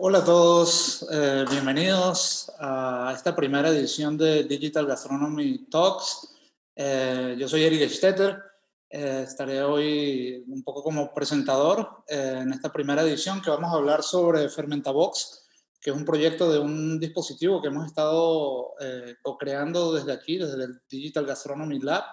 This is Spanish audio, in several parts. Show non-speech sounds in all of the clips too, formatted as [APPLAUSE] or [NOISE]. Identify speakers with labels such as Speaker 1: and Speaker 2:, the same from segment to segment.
Speaker 1: Hola a todos, eh, bienvenidos a esta primera edición de Digital Gastronomy Talks. Eh, yo soy Eric Stetter, eh, estaré hoy un poco como presentador en esta primera edición que vamos a hablar sobre Fermentabox, que es un proyecto de un dispositivo que hemos estado co-creando desde aquí, desde el Digital Gastronomy Lab,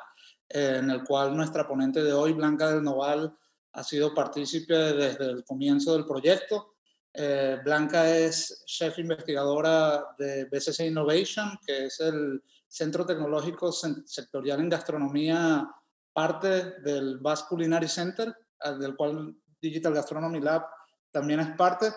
Speaker 1: en el cual nuestra ponente de hoy, Blanca del Noval, ha sido partícipe desde el comienzo del proyecto eh, Blanca es chef investigadora de BCC Innovation, que es el centro tecnológico sectorial en gastronomía, parte del Basque Culinary Center, del cual Digital Gastronomy Lab también es parte.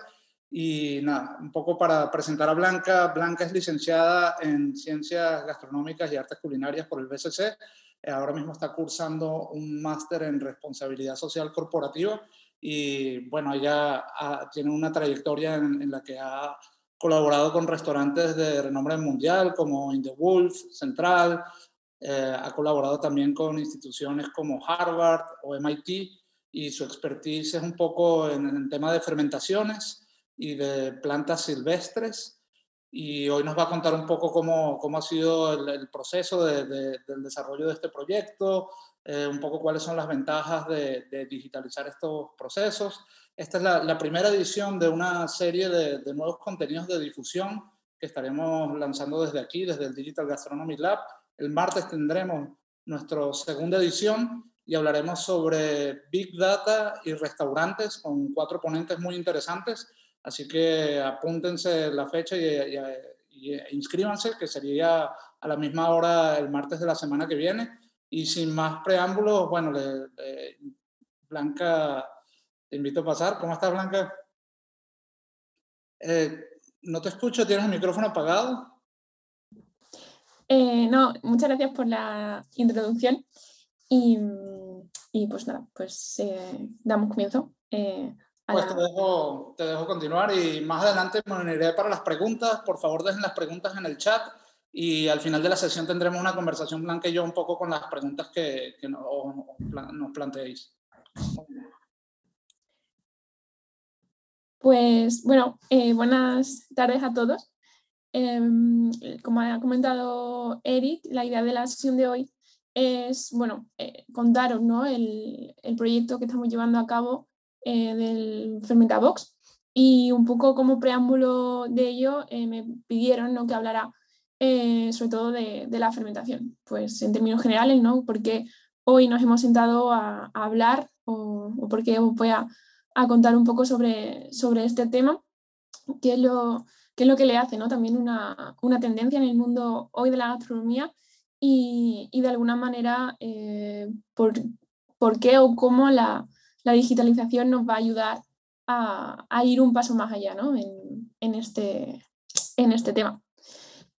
Speaker 1: Y nada, un poco para presentar a Blanca. Blanca es licenciada en Ciencias Gastronómicas y Artes Culinarias por el BCC. Eh, ahora mismo está cursando un máster en Responsabilidad Social Corporativa y bueno, ella tiene una trayectoria en, la que ha colaborado con restaurantes de renombre mundial como In the Wolf, Central, eh, ha colaborado también con instituciones como Harvard o MIT y su expertise es un poco en, el tema de fermentaciones y de plantas silvestres. Y hoy nos va a contar un poco cómo, cómo ha sido el, proceso del desarrollo de este proyecto, eh, un poco cuáles son las ventajas de, digitalizar estos procesos. Esta es la, primera edición de una serie de, nuevos contenidos de difusión que estaremos lanzando desde aquí, desde el Digital Gastronomy Lab. El martes tendremos nuestra segunda edición y hablaremos sobre Big Data y restaurantes con cuatro ponentes muy interesantes. Así que apúntense la fecha y, y inscríbanse, que sería a la misma hora el martes de la semana que viene. Y sin más preámbulos, bueno, Blanca, te invito a pasar. ¿Cómo estás, Blanca? Eh, no te escucho, ¿tienes el micrófono apagado?
Speaker 2: Eh, no, muchas gracias por la introducción. Y, pues nada, pues eh, damos comienzo.
Speaker 1: pues te, dejo, te dejo continuar y más adelante me uniré para las preguntas. Por favor, dejen las preguntas en el chat y al final de la sesión tendremos una conversación blanca y yo un poco con las preguntas que, nos, nos planteéis.
Speaker 2: Pues bueno, eh, buenas tardes a todos. Em, como ha comentado Eric, la idea de la sesión de hoy es bueno, eh, contaros ¿no? el, el, proyecto que estamos llevando a cabo eh, del Fermentabox y un poco como preámbulo de ello me pidieron ¿no? que hablara eh, sobre todo de, la fermentación. Pues en términos generales, ¿no? Porque hoy nos hemos sentado a, hablar o, porque voy a, contar un poco sobre, sobre este tema, qué es lo, qué es lo que le hace ¿no? también una, tendencia en el mundo hoy de la gastronomía y, de alguna manera eh, por, qué o cómo la, digitalización nos va a ayudar a, ir un paso más allá ¿no? en, este, en este tema.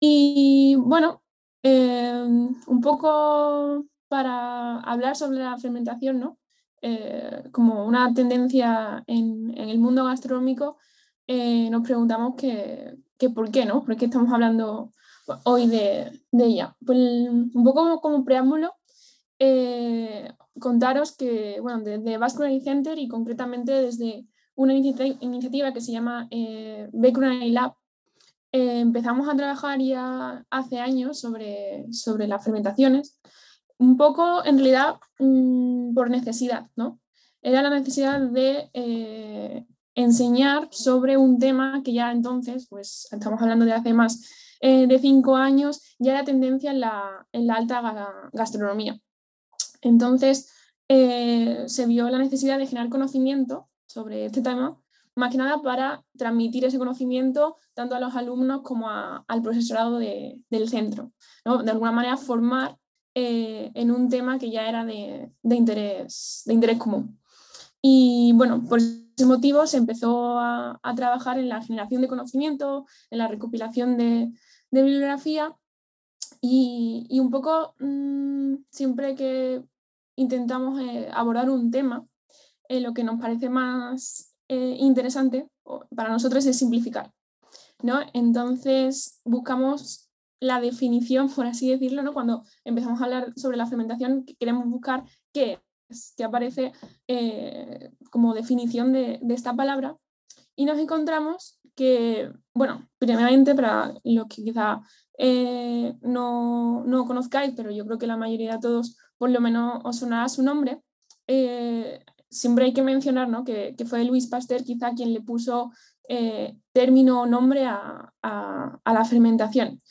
Speaker 2: Y bueno, em, un poco para hablar sobre la fermentación, ¿no? Eh, como una tendencia en, el mundo gastronómico, eh, nos preguntamos que, por qué, ¿no? ¿Por qué estamos hablando hoy de, ella? Pues un poco como preámbulo, eh, contaros que, bueno, desde Vascular Center y concretamente desde una iniciativa que se llama eh, Lab, eh, empezamos a trabajar ya hace años sobre, sobre las fermentaciones, un poco en realidad mm, por necesidad, ¿no? Era la necesidad de eh, enseñar sobre un tema que ya entonces, pues estamos hablando de hace más eh, de cinco años, ya era tendencia en la, en la alta gastronomía. Entonces, se vio la necesidad de generar conocimiento sobre este tema más que nada para transmitir ese conocimiento tanto a los alumnos como al profesorado del centro. De alguna manera formar eh, en un tema que ya era de, interés, de interés común. Y bueno, por ese motivo se empezó a, trabajar en la generación de conocimiento, en la recopilación de, bibliografía y, un poco mm, siempre que intentamos eh, abordar un tema, eh, lo que nos parece más eh, interesante para nosotros es simplificar. ¿no? Entonces buscamos la definición, por así decirlo, ¿no? cuando empezamos a hablar sobre la fermentación, queremos buscar qué es, qué aparece eh, como definición de, esta palabra y nos encontramos que, bueno, primeramente para los que quizá eh, no, no, conozcáis, pero yo creo que la mayoría de todos por lo menos os sonará su nombre, siempre hay que mencionar ¿no? que, que, fue Luis Pasteur quizá quien le puso eh, término o nombre a, a, la fermentación.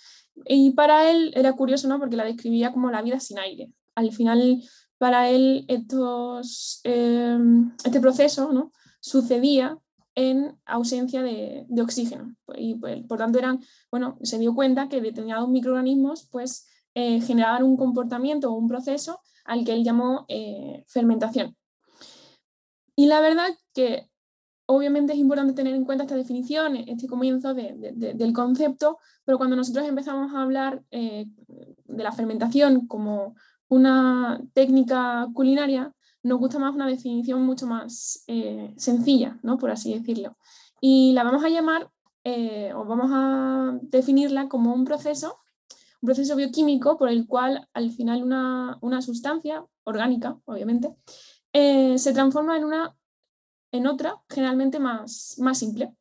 Speaker 2: Y para él era curioso ¿no? porque la describía como la vida sin aire. Al final, para él, estos, este proceso ¿no? sucedía en ausencia de, oxígeno. Y pues, por tanto eran, bueno, se dio cuenta que determinados microorganismos pues, eh, generaban un comportamiento o un proceso al que él llamó eh, fermentación. Y la verdad que obviamente es importante tener en cuenta esta definición, este comienzo del concepto, pero cuando nosotros empezamos a hablar eh, de la fermentación como una técnica culinaria, nos gusta más una definición mucho más eh, sencilla, ¿no? por así decirlo. Y la vamos a llamar, eh, o vamos a definirla como un proceso, un proceso bioquímico por el cual al final una, una sustancia orgánica, obviamente, eh, se transforma en, una, en otra, generalmente más, más simple.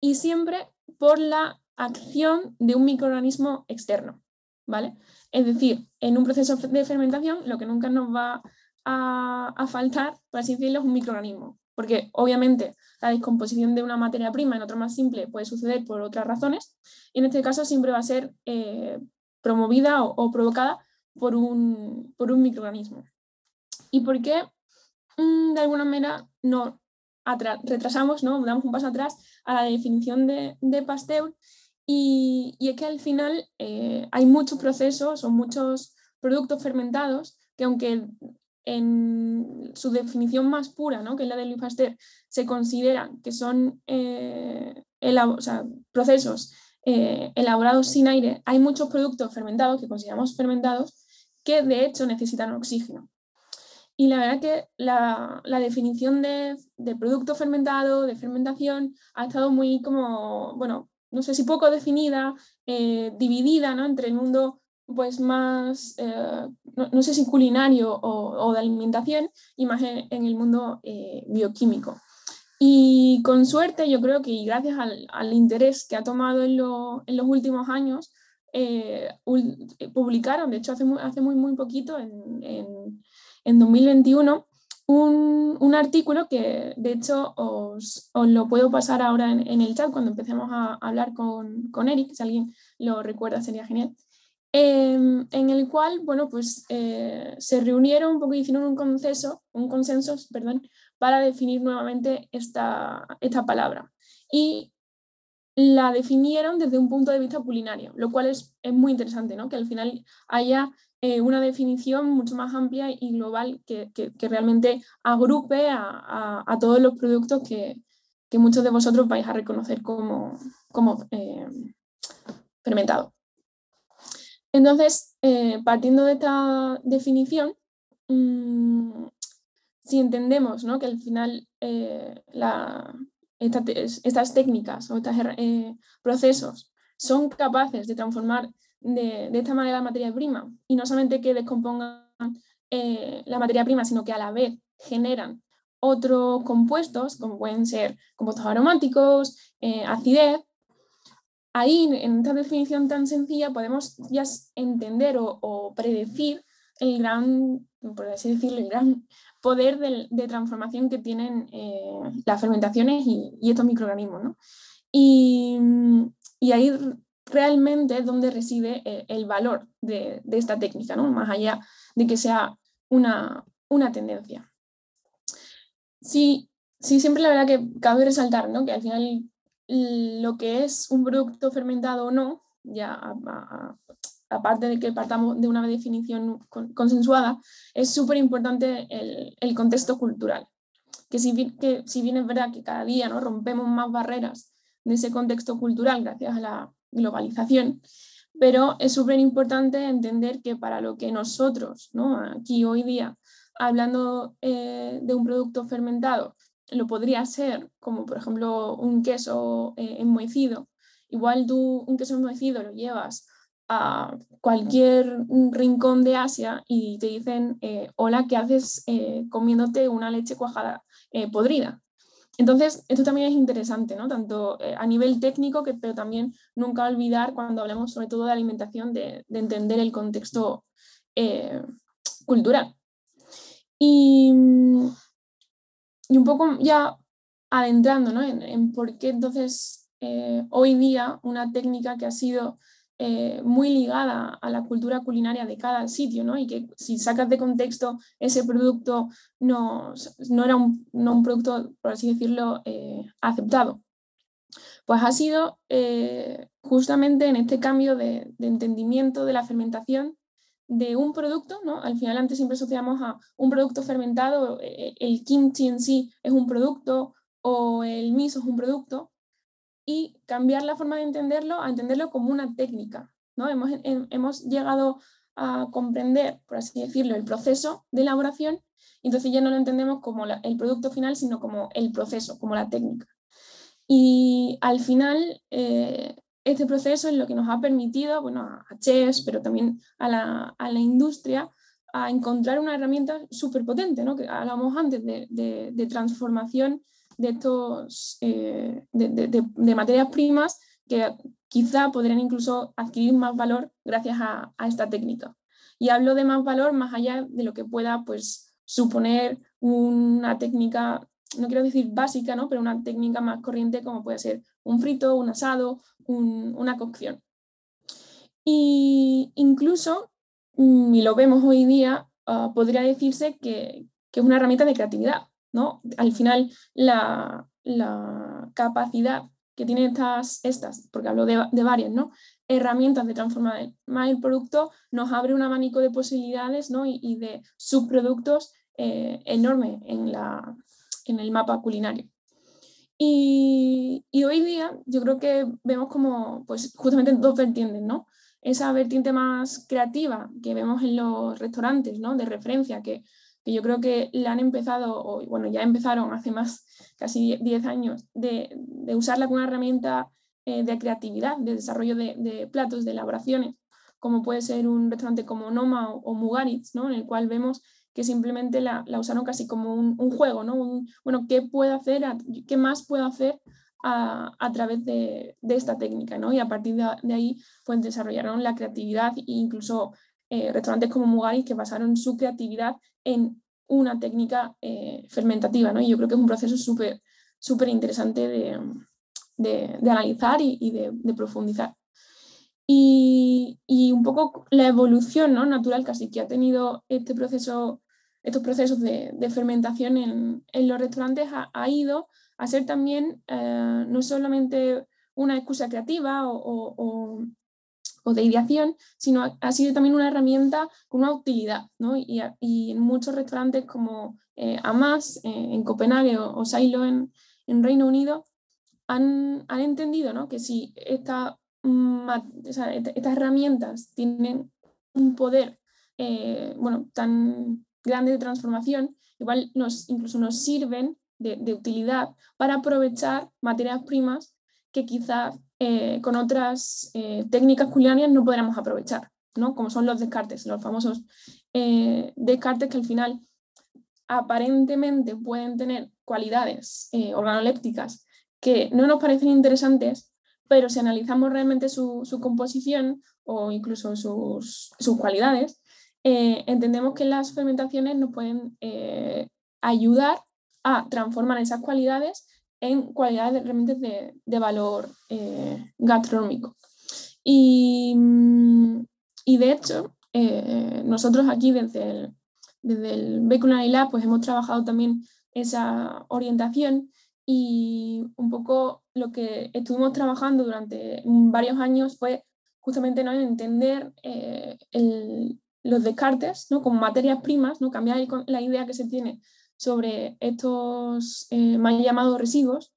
Speaker 2: Y siempre por la acción de un microorganismo externo, ¿vale? Es decir, en un proceso de fermentación lo que nunca nos va a, faltar, por así decirlo, es un microorganismo. Porque obviamente la descomposición de una materia prima en otra más simple puede suceder por otras razones y en este caso siempre va a ser eh, promovida o, provocada por un, por un, microorganismo. ¿Y por qué de alguna manera no retrasamos, ¿no? damos un paso atrás a la definición de, de Pasteur? Y, y, es que al final eh, hay muchos procesos o muchos productos fermentados que aunque en su definición más pura, ¿no? que es la de Louis Pasteur, se consideran que son eh, procesos eh, elaborados sin aire, hay muchos productos fermentados que consideramos fermentados que de hecho necesitan oxígeno. Y la verdad que la, definición de, producto fermentado, de fermentación, ha estado muy como, bueno, no sé si poco definida, eh, dividida ¿no? entre el mundo pues más, eh, no, sé si culinario o, de alimentación, y más en, el mundo eh, bioquímico. Y con suerte, yo creo que y gracias al, interés que ha tomado en, en los últimos años, publicaron, de hecho hace muy, hace muy, muy poquito, en, 2021, un, un, artículo que de hecho os, os, lo puedo pasar ahora en, el chat cuando empecemos a hablar con, con Eric, si alguien lo recuerda sería genial. Em, en el cual, bueno, pues eh, se reunieron un poco y hicieron un consenso, un consenso perdón, para definir nuevamente esta, esta palabra. Y la definieron desde un punto de vista culinario, lo cual es, es muy interesante, ¿no? que al final haya eh, una definición mucho más amplia y global que, que, realmente agrupe a, a, todos los productos que, que, muchos de vosotros vais a reconocer como, como eh. Entonces, eh, partiendo de esta definición, mm, si entendemos ¿no? que al final estas técnicas o estos procesos son capaces de transformar de, esta manera la materia prima y no solamente que descompongan la materia prima, sino que a la vez generan otros compuestos, como pueden ser compuestos aromáticos, acidez, ahí, en esta definición tan sencilla, podemos ya entender o, predecir el gran, por así decirlo, el gran poder de, transformación que tienen eh, las fermentaciones y, estos microorganismos. Y, ahí realmente es donde reside eh, el valor de, esta técnica, ¿no? más allá de que sea una, tendencia. Sí, sí, siempre la verdad que cabe resaltar ¿no? que al final lo que es un producto fermentado o no, ya aparte de que partamos de una definición consensuada, es súper importante el, contexto cultural. Que si, que si bien es verdad que cada día ¿no? rompemos más barreras de ese contexto cultural gracias a la globalización, pero es súper importante entender que para lo que nosotros, ¿no? aquí hoy día, hablando eh, de un producto fermentado, lo podría ser, como por ejemplo un queso eh, enmohecido. Igual tú un queso enmohecido lo llevas a cualquier rincón de Asia y te dicen, eh, hola, ¿qué haces eh, comiéndote una leche cuajada podrida? Entonces, esto también es interesante, ¿no? Tanto eh, a nivel técnico, pero también nunca olvidar cuando hablamos sobre todo de alimentación, de, entender el contexto eh, cultural. Y, y, un poco ya adentrando ¿no? en, por qué entonces eh, hoy día una técnica que ha sido eh, muy ligada a la cultura culinaria de cada sitio, ¿no? Y que si sacas de contexto ese producto no, no era un, no un, producto, por así decirlo, eh, aceptado. Pues ha sido eh, justamente en este cambio de, de, entendimiento de la fermentación de un producto, ¿no? Al final antes siempre asociamos a un producto fermentado, el kimchi en sí es un producto o el miso es un producto, y cambiar la forma de entenderlo a entenderlo como una técnica. ¿no? Hemos, hemos llegado a comprender, por así decirlo, el proceso de elaboración, y entonces ya no lo entendemos como el producto final, sino como el proceso, como la técnica. Y al final, eh, este proceso es lo que nos ha permitido, bueno, a Chess, pero también a la, a la industria, a encontrar una herramienta súper potente, ¿no? que hablábamos antes de, de, de transformación de, estos, eh, de, materias primas que quizá podrían incluso adquirir más valor gracias a, esta técnica. Y hablo de más valor más allá de lo que pueda pues, suponer una técnica, no quiero decir básica, ¿no? pero una técnica más corriente como puede ser un frito, un asado, una cocción. Y incluso, mm, y lo vemos hoy día, ah, podría decirse que, que es una herramienta de creatividad, al final, la, capacidad que tienen estas, estas porque hablo de, varias, ¿no? herramientas de transformar el producto, nos abre un abanico de posibilidades y, de subproductos eh, enorme en, la, en el mapa culinario. Y, hoy día yo creo que vemos como pues, justamente dos vertientes, ¿no? Esa vertiente más creativa que vemos en los restaurantes, ¿no? De referencia, que que yo creo que la han empezado, o bueno, ya empezaron hace más, casi 10 años, de, de, usarla como una herramienta eh, de creatividad, de desarrollo de, platos, de elaboraciones, como puede ser un restaurante como Noma o, Mugaritz, ¿no? en el cual vemos que simplemente la, la usaron casi como un, juego, ¿no? Bueno, ¿qué hacer, qué más puedo hacer a, a, través de, de, esta técnica, ¿no? Y a partir de, de, ahí, pues desarrollaron la creatividad e incluso eh, restaurantes como Mugaritz que basaron su creatividad en una técnica eh, fermentativa, ¿no? Y yo creo que es un proceso súper súper interesante de, de, analizar y, de, profundizar. Y, y, un poco la evolución ¿no? natural casi que ha tenido este proceso, estos procesos de, fermentación en, en, los restaurantes ha, ido a ser también eh, no solamente una excusa creativa o de ideación, sino ha sido también una herramienta con una utilidad. ¿no? Y, en muchos restaurantes como eh, Amas eh, en Copenhague o, Silo en, Reino Unido han, entendido ¿no? que si esta, estas herramientas tienen un poder eh, bueno, tan grande de transformación, igual nos, incluso nos sirven de, de utilidad para aprovechar materias primas que quizás eh, con otras eh, técnicas culinarias no podríamos aprovechar, ¿no? como son los descartes, los famosos eh, descartes que al final aparentemente pueden tener cualidades organolépticas que no nos parecen interesantes, pero si analizamos realmente su, composición o incluso sus, sus cualidades, entendemos que las fermentaciones nos pueden ayudar a transformar esas cualidades en cualidades realmente de, de valor eh, gastronómico. Y, mm, y, de hecho, eh, nosotros aquí desde el, desde el Lab pues hemos trabajado también esa orientación y un poco lo que estuvimos trabajando durante varios años fue justamente ¿no? entender eh, el, los descartes ¿no? como materias primas, ¿no? cambiar la idea que se tiene sobre estos eh, más llamados residuos.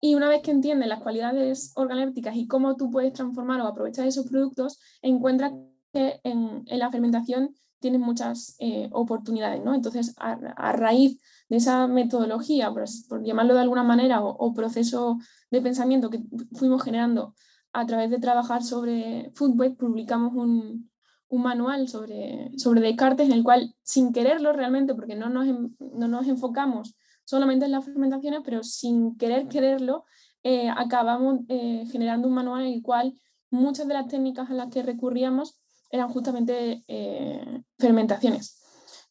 Speaker 2: Y una vez que entiendes las cualidades organolépticas y cómo tú puedes transformar o aprovechar esos productos, encuentras que en, la fermentación tienes muchas eh, oportunidades. ¿no? Entonces, a, raíz de esa metodología, por, llamarlo de alguna manera, o, proceso de pensamiento que fuimos generando a través de trabajar sobre Foodweb, publicamos un, un manual sobre, sobre Descartes en el cual, sin quererlo realmente, porque no nos, no nos enfocamos solamente en las fermentaciones, pero sin querer quererlo, eh, acabamos eh, generando un manual en el cual muchas de las técnicas a las que recurríamos eran justamente fermentaciones.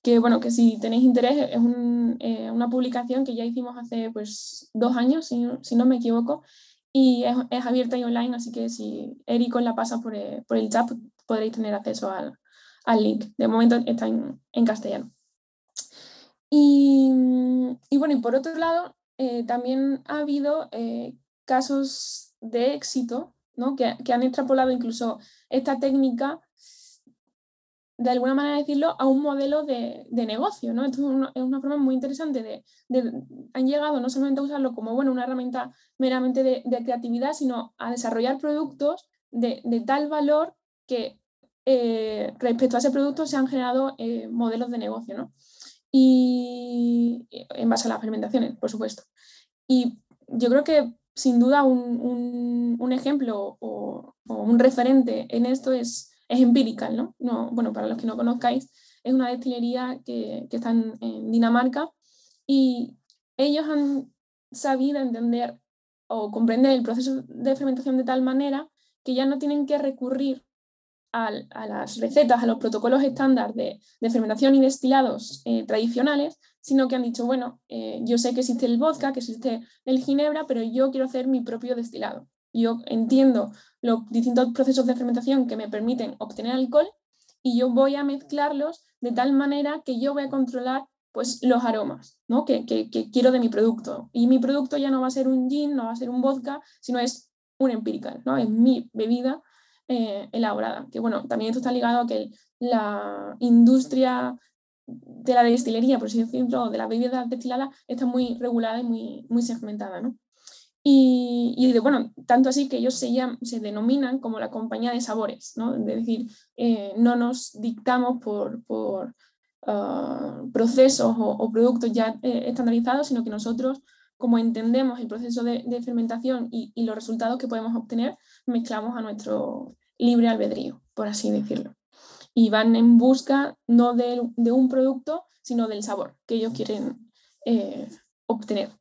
Speaker 2: Que bueno, que si tenéis interés es una publicación que ya hicimos hace pues dos años, si, si no me equivoco, y es, abierta y online, así que si Eric la pasa por, eh, por, el chat podréis tener acceso al, link. De momento está en, castellano. Y, bueno, y por otro lado, eh, también ha habido eh, casos de éxito ¿no? que, que, han extrapolado incluso esta técnica de alguna manera decirlo, a un modelo de, negocio. ¿no? Esto es una, forma muy interesante de, Han llegado no solamente a usarlo como bueno, una herramienta meramente de, creatividad, sino a desarrollar productos de, tal valor que eh, respecto a ese producto se han generado eh, modelos de negocio. ¿no? Y en base a las fermentaciones, por supuesto. Y yo creo que sin duda un, ejemplo o, un referente en esto es es empírica, ¿no? ¿no? Bueno, para los que no conozcáis, es una destilería que, que está en, Dinamarca y ellos han sabido entender o comprender el proceso de fermentación de tal manera que ya no tienen que recurrir a, las recetas, a los protocolos estándar de, fermentación y destilados eh, tradicionales, sino que han dicho, bueno, eh, yo sé que existe el vodka, que existe el ginebra, pero yo quiero hacer mi propio destilado. Yo entiendo los distintos procesos de fermentación que me permiten obtener alcohol y yo voy a mezclarlos de tal manera que yo voy a controlar pues, los aromas ¿no? que, quiero de mi producto. Y mi producto ya no va a ser un gin, no va a ser un vodka, sino es un empirical, ¿no? es mi bebida eh, elaborada. Que bueno, también esto está ligado a que la industria de la destilería, por así decirlo, de las bebidas destiladas, está muy regulada y muy, muy segmentada. ¿no? Y, bueno, tanto así que ellos se, se denominan como la compañía de sabores, ¿no? Es decir, eh, no nos dictamos por, por ah, procesos o, productos ya eh, estandarizados, sino que nosotros, como entendemos el proceso de, fermentación y, los resultados que podemos obtener, mezclamos a nuestro libre albedrío, por así decirlo. Y van en busca no de, un producto, sino del sabor que ellos quieren eh, obtener.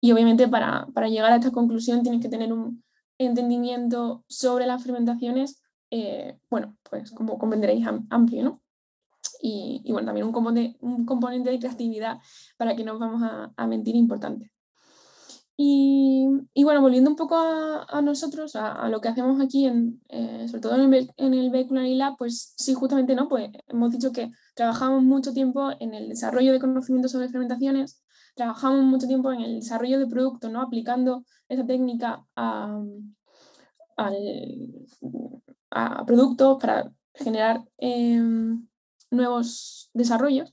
Speaker 2: Y obviamente para, llegar a esta conclusión tienes que tener un entendimiento sobre las fermentaciones, eh, bueno, pues como comprenderéis, amplio, ¿no? Y, bueno, también un componente, un componente de creatividad para que no vamos a, mentir importante. Y, bueno, volviendo un poco a, nosotros, a, lo que hacemos aquí, en, eh, sobre todo en el, en el Vehicular Lab, pues sí, justamente, ¿no? Pues hemos dicho que trabajamos mucho tiempo en el desarrollo de conocimientos sobre fermentaciones, trabajamos mucho tiempo en el desarrollo de productos, ¿no? aplicando esa técnica a, productos para generar em, nuevos desarrollos.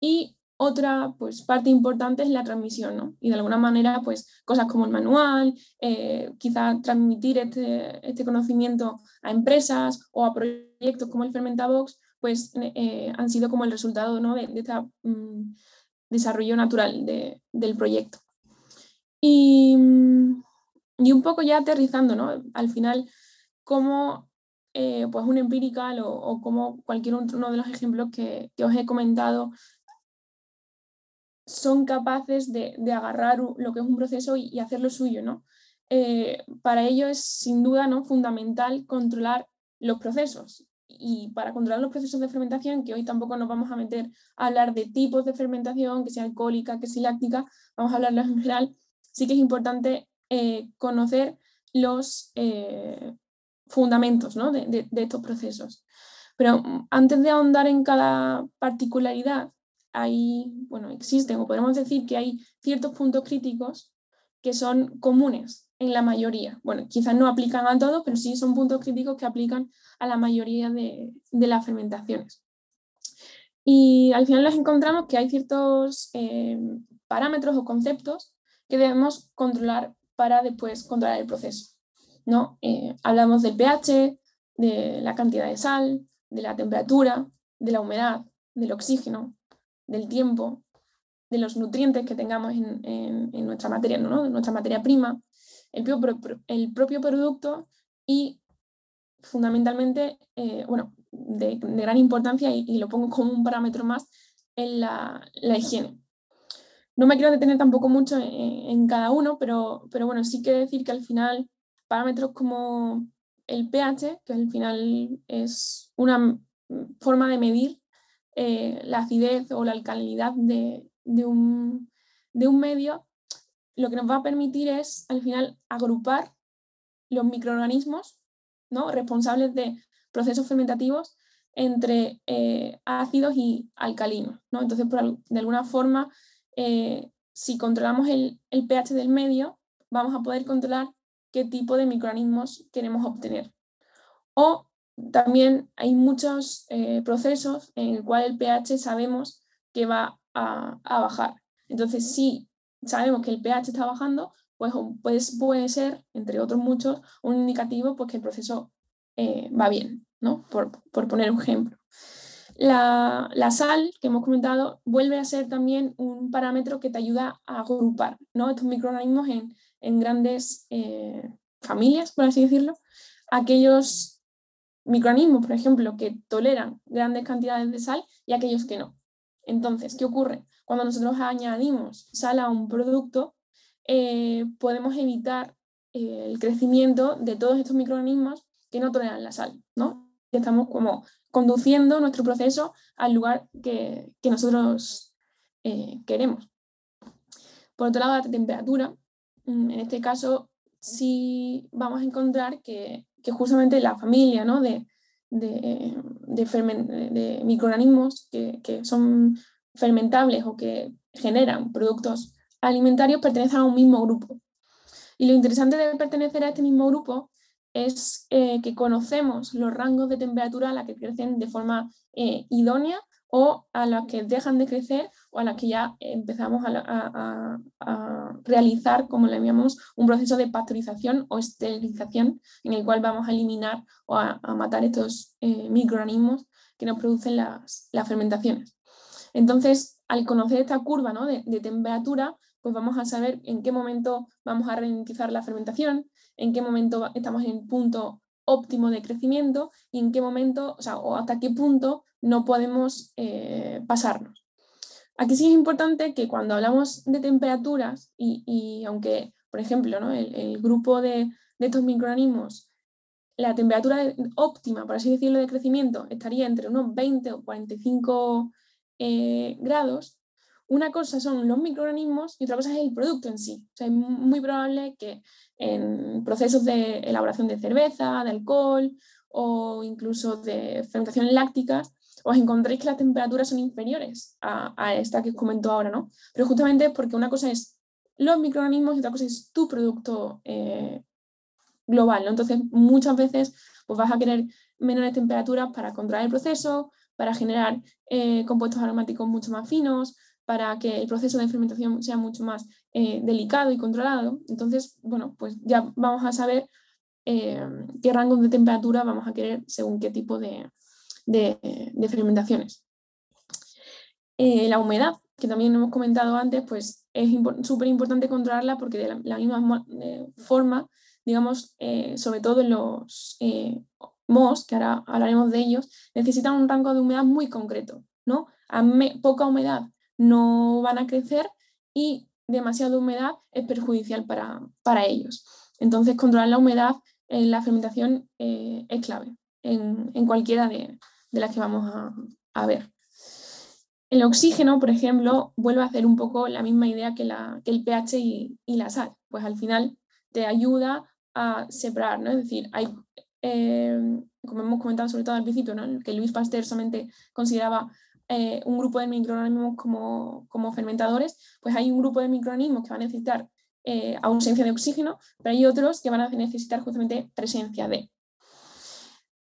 Speaker 2: Y otra pues, parte importante es la transmisión, ¿no? Y de alguna manera, pues, cosas como el manual, eh, quizá transmitir este, este, conocimiento a empresas o a proyectos como el Fermentabox, pues eh, han sido como el resultado ¿no? de, esta mm, desarrollo natural del proyecto. Y, y, un poco ya aterrizando, ¿no? Al final, como eh, pues un empirical o, como cualquier uno de los ejemplos que, os he comentado son capaces de, agarrar lo que es un proceso y, hacerlo suyo, ¿no? Eh, para ello es sin duda ¿no? fundamental controlar los procesos y para controlar los procesos de fermentación, que hoy tampoco nos vamos a meter a hablar de tipos de fermentación, que sea alcohólica, que sea láctica, vamos a hablarlo en general, sí que es importante eh, conocer los eh, fundamentos de, estos procesos. Pero mm, antes de ahondar en cada particularidad, hay, bueno, existen, o podemos decir que hay ciertos puntos críticos que son comunes en la mayoría. Bueno, quizás no aplican a todos, pero sí son puntos críticos que aplican a la mayoría de, las fermentaciones. Y al final nos encontramos que hay ciertos eh, parámetros o conceptos que debemos controlar para después controlar el proceso. ¿no? Eh, hablamos del pH, de la cantidad de sal, de la temperatura, de la humedad, del oxígeno, del tiempo, de los nutrientes que tengamos en, nuestra materia, nuestra materia prima, el propio, producto y fundamentalmente, eh, bueno, de, gran importancia y, lo pongo como un parámetro más en la, higiene. No me quiero detener tampoco mucho en, cada uno, pero, pero bueno, sí que decir que al final parámetros como el pH, que al final es una forma de medir eh, la acidez o la alcalinidad de, un, medio, lo que nos va a permitir es al final agrupar los microorganismos ¿no? responsables de procesos fermentativos entre eh, ácidos y alcalinos. ¿no? Entonces, de alguna forma, eh, si controlamos el, el, pH del medio, vamos a poder controlar qué tipo de microorganismos queremos obtener. O también hay muchos eh, procesos en el cual el pH sabemos que va a, bajar. Entonces, si sabemos que el pH está bajando, pues, pues puede ser, entre otros muchos, un indicativo pues, que el proceso eh, va bien, ¿no? Por, poner un ejemplo. La, sal que hemos comentado vuelve a ser también un parámetro que te ayuda a agrupar ¿no? estos microorganismos en, en grandes eh, familias, por así decirlo. Aquellos microorganismos, por ejemplo, que toleran grandes cantidades de sal y aquellos que no. Entonces, ¿qué ocurre? Cuando nosotros añadimos sal a un producto, eh, podemos evitar eh, el crecimiento de todos estos microorganismos que no toleran la sal, ¿no? Estamos como conduciendo nuestro proceso al lugar que, nosotros eh, queremos. Por otro lado, la temperatura, mm, en este caso, sí vamos a encontrar que que justamente la familia ¿no? de, de, de, microorganismos que, que, son fermentables o que generan productos alimentarios pertenecen a un mismo grupo. Y lo interesante de pertenecer a este mismo grupo es eh, que conocemos los rangos de temperatura a la que crecen de forma eh, idónea o a las que dejan de crecer o a las que ya empezamos a, realizar, como le llamamos, un proceso de pasteurización o esterilización en el cual vamos a eliminar o a, matar estos eh, microorganismos que nos producen las, fermentaciones. Entonces, al conocer esta curva de, de, temperatura, pues vamos a saber en qué momento vamos a ralentizar la fermentación, en qué momento estamos en el punto óptimo de crecimiento y en qué momento, o, sea, o hasta qué punto no podemos eh, pasarnos. Aquí sí es importante que cuando hablamos de temperaturas, y, aunque, por ejemplo, ¿no? el, grupo de, estos microorganismos, la temperatura óptima, por así decirlo, de crecimiento estaría entre unos 20 o 45 eh, grados, una cosa son los microorganismos y otra cosa es el producto en sí. O sea, es muy probable que en procesos de elaboración de cerveza, de alcohol o incluso de fermentación láctica, os encontréis que las temperaturas son inferiores a, esta que os comento ahora, ¿no? Pero justamente porque una cosa es los microorganismos y otra cosa es tu producto eh, global, ¿no? Entonces, muchas veces pues, vas a querer menores temperaturas para controlar el proceso, para generar eh, compuestos aromáticos mucho más finos, para que el proceso de fermentación sea mucho más eh, delicado y controlado. Entonces, bueno, pues ya vamos a saber qué rango de temperatura vamos a querer según qué tipo de, fermentaciones. Eh, la humedad, que también hemos comentado antes, pues es súper importante controlarla porque de la, misma forma, digamos, sobre todo los MOS, que ahora hablaremos de ellos, necesitan un rango de humedad muy concreto, ¿no? A poca humedad no van a crecer y demasiada humedad es perjudicial para, ellos. Entonces, controlar la humedad en la fermentación eh, es clave en, cualquiera de, las que vamos a, ver. El oxígeno, por ejemplo, vuelve a hacer un poco la misma idea que, el pH y, la sal. Pues al final te ayuda a separar, ¿no? Es decir, hay, eh, como hemos comentado sobre todo al principio, que Luis Pasteur solamente consideraba eh, un grupo de microorganismos como, como, fermentadores, pues hay un grupo de microorganismos que van a necesitar eh, ausencia de oxígeno, pero hay otros que van a necesitar justamente presencia de.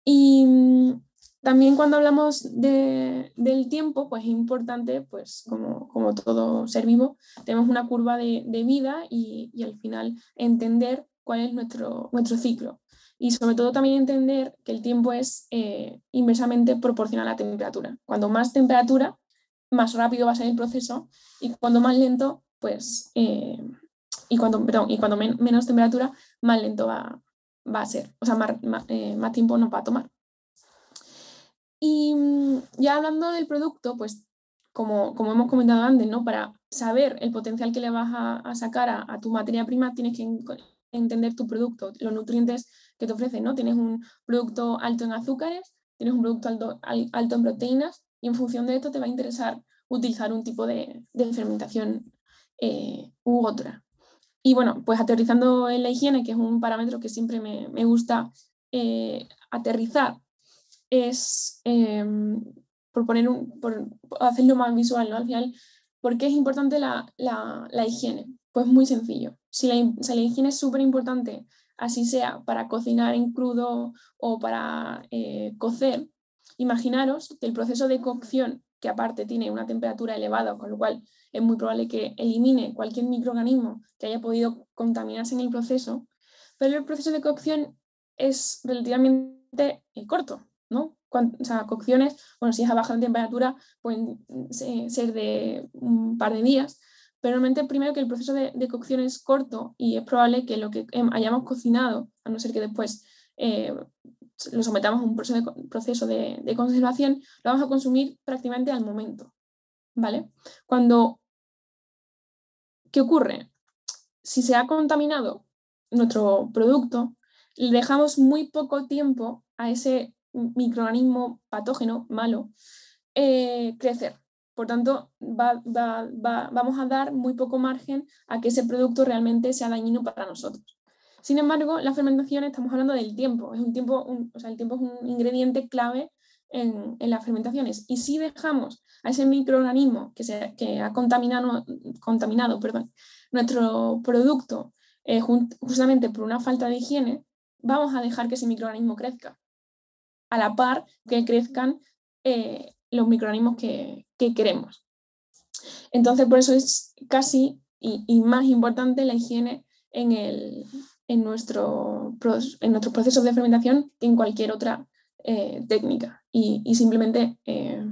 Speaker 2: Y también cuando hablamos de, del tiempo, pues es importante, pues como, como, todo ser vivo, tenemos una curva de, vida y, al final entender cuál es nuestro, nuestro ciclo y sobre todo también entender que el tiempo es eh, inversamente proporcional a la temperatura. Cuando más temperatura, más rápido va a ser el proceso y cuando más lento, pues, eh, y cuando, y cuando menos temperatura, más lento va, va a ser, o sea, más, eh, más, tiempo nos va a tomar. Y ya hablando del producto, pues como, como, hemos comentado antes, ¿no? para saber el potencial que le vas a, sacar a, tu materia prima, tienes que entender tu producto, los nutrientes que te ofrecen. ¿no? Tienes un producto alto en azúcares, tienes un producto alto, alto en proteínas y en función de esto te va a interesar utilizar un tipo de, fermentación eh, u otra. Y bueno, pues aterrizando en la higiene, que es un parámetro que siempre me, me gusta eh, aterrizar, es em, por, poner un, por hacerlo más visual, ¿no? Al final, ¿por qué es importante la, la, higiene? Pues muy sencillo. Si la, si la higiene es súper importante, así sea para cocinar en crudo o para eh, cocer, imaginaros que el proceso de cocción, que aparte tiene una temperatura elevada, con lo cual es muy probable que elimine cualquier microorganismo que haya podido contaminarse en el proceso, pero el proceso de cocción es relativamente eh, corto, ¿no? o sea, cocciones, bueno, si es a baja temperatura, pueden ser de un par de días, pero realmente primero que el proceso de, cocción es corto y es probable que lo que hayamos cocinado, a no ser que después eh, lo sometamos a un proceso, de, proceso de, conservación, lo vamos a consumir prácticamente al momento, ¿vale? Cuando, ¿qué ocurre? Si se ha contaminado nuestro producto, le dejamos muy poco tiempo a ese microorganismo patógeno malo eh, crecer. Por tanto, vamos a dar muy poco margen a que ese producto realmente sea dañino para nosotros. Sin embargo, la fermentación estamos hablando del tiempo. Es un tiempo, o sea, el tiempo es un ingrediente clave en, las fermentaciones. Y si dejamos a ese microorganismo que, se, que ha contaminado, contaminado perdón, nuestro producto eh, justamente por una falta de higiene, vamos a dejar que ese microorganismo crezca a la par que crezcan eh, los microorganismos que, queremos. Entonces, por eso es casi y, más importante la higiene en, el, en, nuestro, en nuestros procesos de fermentación que en cualquier otra eh, técnica. Y, simplemente eh,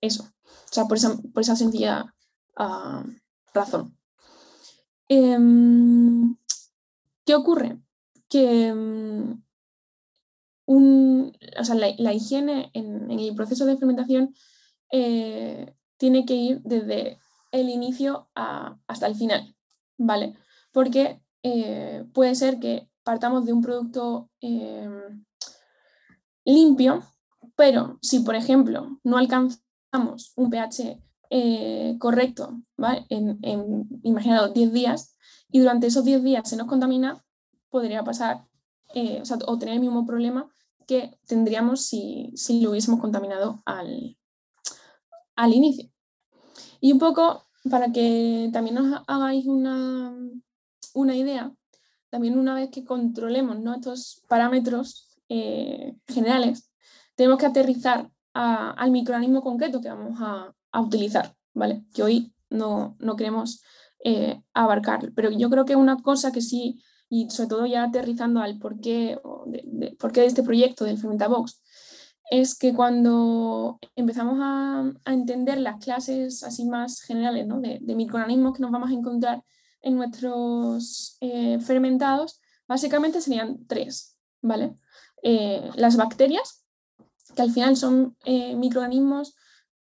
Speaker 2: eso, o sea, por esa, sencilla ah, razón. Em, ¿Qué ocurre? Que la, higiene en, el proceso de fermentación eh, tiene que ir desde el inicio hasta el final, ¿vale? Porque eh, puede ser que partamos de un producto eh, limpio, pero si, por ejemplo, no alcanzamos un pH correcto, ¿vale? En, en 10 días, y durante esos 10 días se nos contamina, podría pasar o, tener el mismo problema que tendríamos si, lo hubiésemos contaminado al, al, inicio. Y un poco para que también os hagáis una, una idea, también una vez que controlemos estos parámetros eh, generales, tenemos que aterrizar al microorganismo concreto que vamos a, utilizar, ¿vale? Que hoy no, queremos eh, abarcar. Pero yo creo que una cosa que sí y sobre todo ya aterrizando al porqué de, este proyecto del Fermentabox, es que cuando empezamos a, entender las clases así más generales de, microorganismos que nos vamos a encontrar en nuestros eh, fermentados, básicamente serían tres, ¿vale? Eh, las bacterias, que al final son eh, microorganismos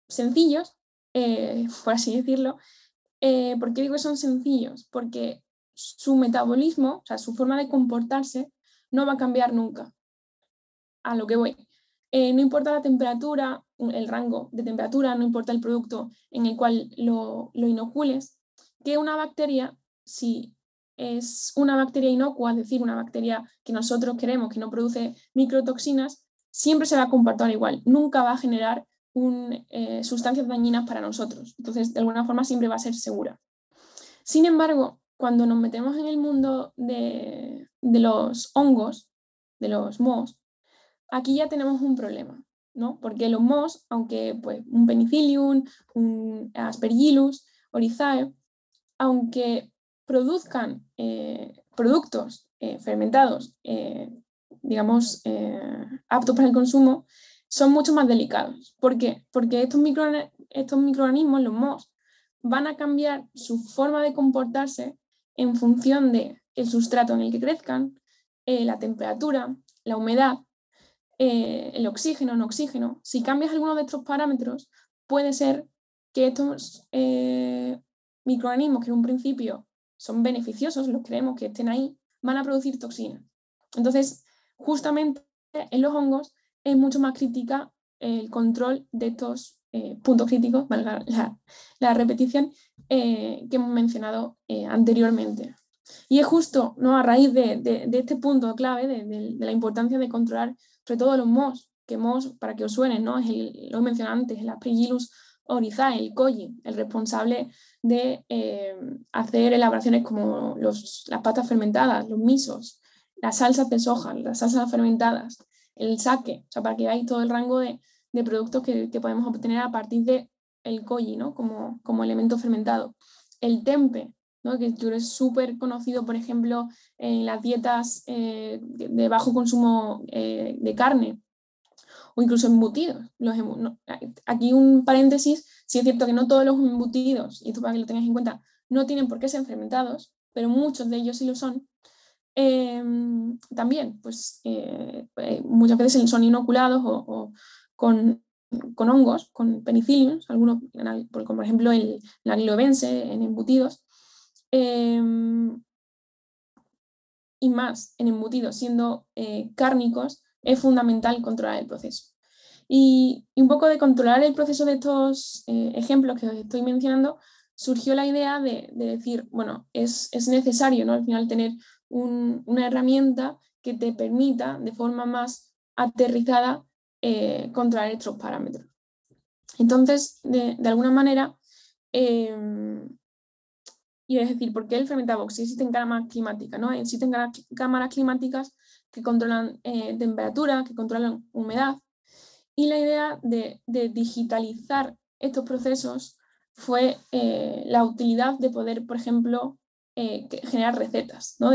Speaker 2: sencillos, [LAUGHS] por así decirlo. ¿Por qué digo que son sencillos? Porque su metabolismo, o sea, su forma de comportarse, no va a cambiar nunca. A lo que voy. Eh, no importa la temperatura, el rango de temperatura, no importa el producto en el cual lo, inocules, que una bacteria, si es una bacteria inocua, es decir, una bacteria que nosotros queremos, que no produce microtoxinas, siempre se va a comportar igual, nunca va a generar eh, sustancias dañinas para nosotros. Entonces, de alguna forma, siempre va a ser segura. Sin embargo, cuando nos metemos en el mundo de, los hongos, de los mos, aquí ya tenemos un problema, ¿no? Porque los mos, aunque pues, un penicillium, un aspergillus, orizae, aunque produzcan eh, productos eh, fermentados, eh, digamos, aptos para el consumo, son mucho más delicados. ¿Por qué? Porque estos, estos microorganismos, los mos, van a cambiar su forma de comportarse en función del el sustrato en el que crezcan, eh, la temperatura, la humedad, eh, el oxígeno, no oxígeno. Si cambias alguno de estos parámetros, puede ser que estos eh, microorganismos que en un principio son beneficiosos, los creemos que estén ahí, van a producir toxinas. Entonces, justamente en los hongos es mucho más crítica el control de estos eh, puntos críticos, valga la, repetición, eh, que hemos mencionado eh, anteriormente. Y es justo ¿no? a raíz de, este punto clave, de, la importancia de controlar sobre todo los MOS, que MOS, para que os suene, ¿no? es el, lo he mencionado antes, el Aspergillus oryzae, el koji, el responsable de hacer elaboraciones como los, las patas fermentadas, los misos, las salsas de soja, las salsas fermentadas, el sake, o sea, para que veáis todo el rango de, productos que, podemos obtener a partir del el koji, ¿no? Como, como elemento fermentado. El tempe, ¿no? que es súper conocido, por ejemplo, en las dietas eh, de bajo consumo eh, de carne o incluso embutidos. Aquí un paréntesis, si es cierto que no todos los embutidos, y esto para que lo tengáis en cuenta, no tienen por qué ser fermentados, pero muchos de ellos sí lo son. Em, también, pues eh, muchas veces son inoculados o, con, hongos, con penicilliums, algunos, como por ejemplo el, anilobense en embutidos, em, y más en embutidos, siendo eh, cárnicos, es fundamental controlar el proceso. Y, un poco de controlar el proceso de estos ejemplos que os estoy mencionando, surgió la idea de, decir, bueno, es, es, necesario ¿no? al final tener una herramienta que te permita de forma más aterrizada eh, controlar estos parámetros. Entonces, de, alguna manera, eh, y es decir, ¿por qué el fermentavox? Si existen cámaras climáticas, ¿no? Existen cámaras climáticas que controlan eh, temperatura, que controlan humedad. Y la idea de, digitalizar estos procesos fue eh, la utilidad de poder, por ejemplo, eh, generar recetas, ¿no?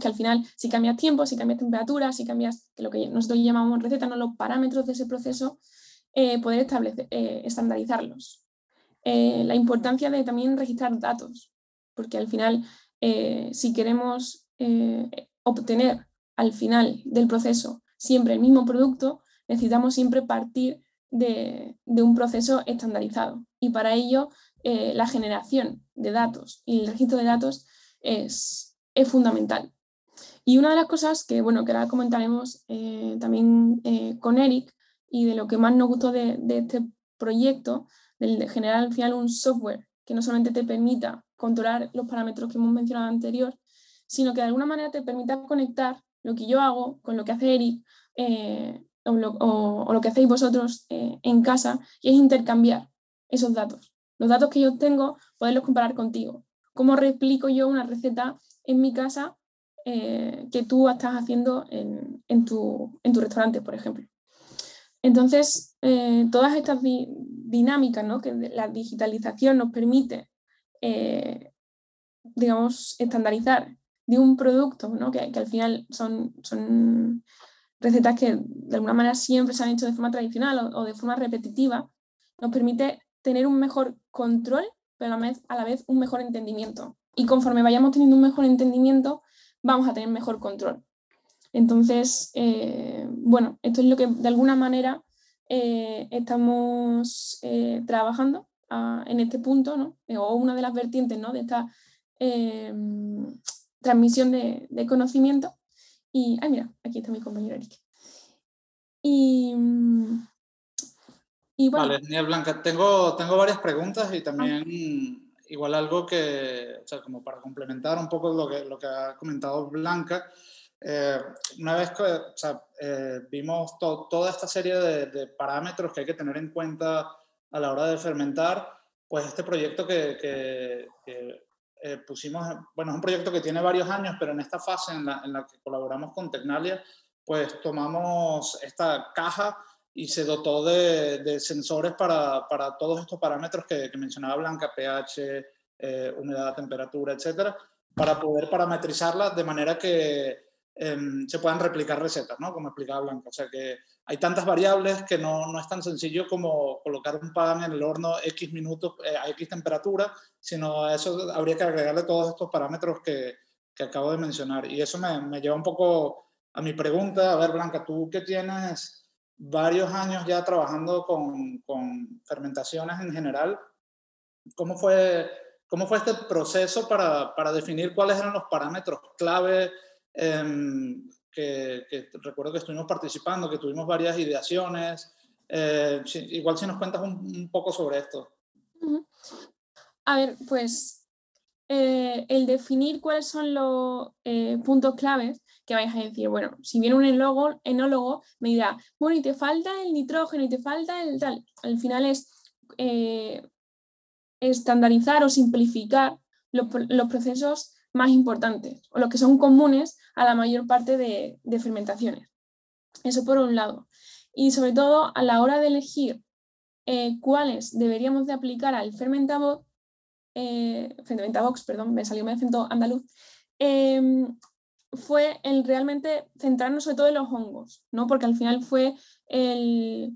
Speaker 2: Que al final, si cambias tiempo, si cambias temperatura, si cambias lo que nosotros llamamos receta, no los parámetros de ese proceso, eh, poder establecer, eh, estandarizarlos. la importancia de también registrar datos, porque al final, si queremos obtener al final del proceso siempre el mismo producto, necesitamos siempre partir de, un proceso estandarizado. Y para ello, la generación de datos y el registro de datos es fundamental. Y una de las cosas que, bueno, que ahora comentaremos eh, también eh, con Eric y de lo que más nos gustó de, este proyecto, de generar al final un software que no solamente te permita controlar los parámetros que hemos mencionado anterior, sino que de alguna manera te permita conectar lo que yo hago con lo que hace Eric eh, o, lo, o, lo, que hacéis vosotros en casa, y es intercambiar esos datos. Los datos que yo tengo, poderlos comparar contigo. ¿Cómo replico yo una receta en mi casa eh, que tú estás haciendo en, tu, restaurante, por ejemplo? Entonces, eh, todas estas dinámicas ¿no? que la digitalización nos permite, eh, digamos, estandarizar de un producto, ¿no? que, al final son, son recetas que de alguna manera siempre se han hecho de forma tradicional o de forma repetitiva, nos permite tener un mejor control, pero a la, vez, a la vez un mejor entendimiento. Y conforme vayamos teniendo un mejor entendimiento, vamos a tener mejor control. Entonces, eh, bueno, esto es lo que de alguna manera eh, estamos eh, trabajando ah, en este punto, ¿no? o una de las vertientes ¿no? de esta transmisión de, de, conocimiento. Y, ay, mira, aquí está mi compañero Eric. Y,
Speaker 1: Vale, Daniel Blanca, tengo, tengo varias preguntas y también igual algo que, o sea, como para complementar un poco lo que, lo que ha comentado Blanca. Eh, una vez que o sea, eh, vimos toda esta serie de, de, parámetros que hay que tener en cuenta a la hora de fermentar, pues este proyecto que, que, eh, pusimos, bueno, es un proyecto que tiene varios años, pero en esta fase en la, en la que colaboramos con Tecnalia, pues tomamos esta caja y se dotó de, sensores para, para, todos estos parámetros que, mencionaba Blanca, pH, eh, humedad, temperatura, etcétera, para poder parametrizarlas de manera que em, se puedan replicar recetas, ¿no? Como explicaba Blanca. O sea que hay tantas variables que no, no, es tan sencillo como colocar un pan en el horno X minutos eh, a X temperatura, sino a eso habría que agregarle todos estos parámetros que, que acabo de mencionar. Y eso me, me lleva un poco a mi pregunta. A ver, Blanca, ¿tú qué tienes? Varios años ya trabajando con, con fermentaciones en general. ¿cómo fue, cómo fue este proceso para, para definir cuáles eran los parámetros clave? Em, que, recuerdo que estuvimos participando, que tuvimos varias ideaciones. Eh, igual si nos cuentas un, poco sobre esto.
Speaker 2: A ver, pues eh, el definir cuáles son los eh, puntos claves que vais a decir, bueno, si viene un enólogo, enólogo me dirá, bueno, y te falta el nitrógeno y te falta el tal. Al final es estandarizar o simplificar los, procesos más importantes o los que son comunes a la mayor parte de, fermentaciones. Eso por un lado. Y sobre todo a la hora de elegir eh, cuáles deberíamos de aplicar al fermentavox, eh, perdón, me salió mi acento andaluz, em, fue el realmente centrarnos sobre todo en los hongos, ¿no? porque al final fue el,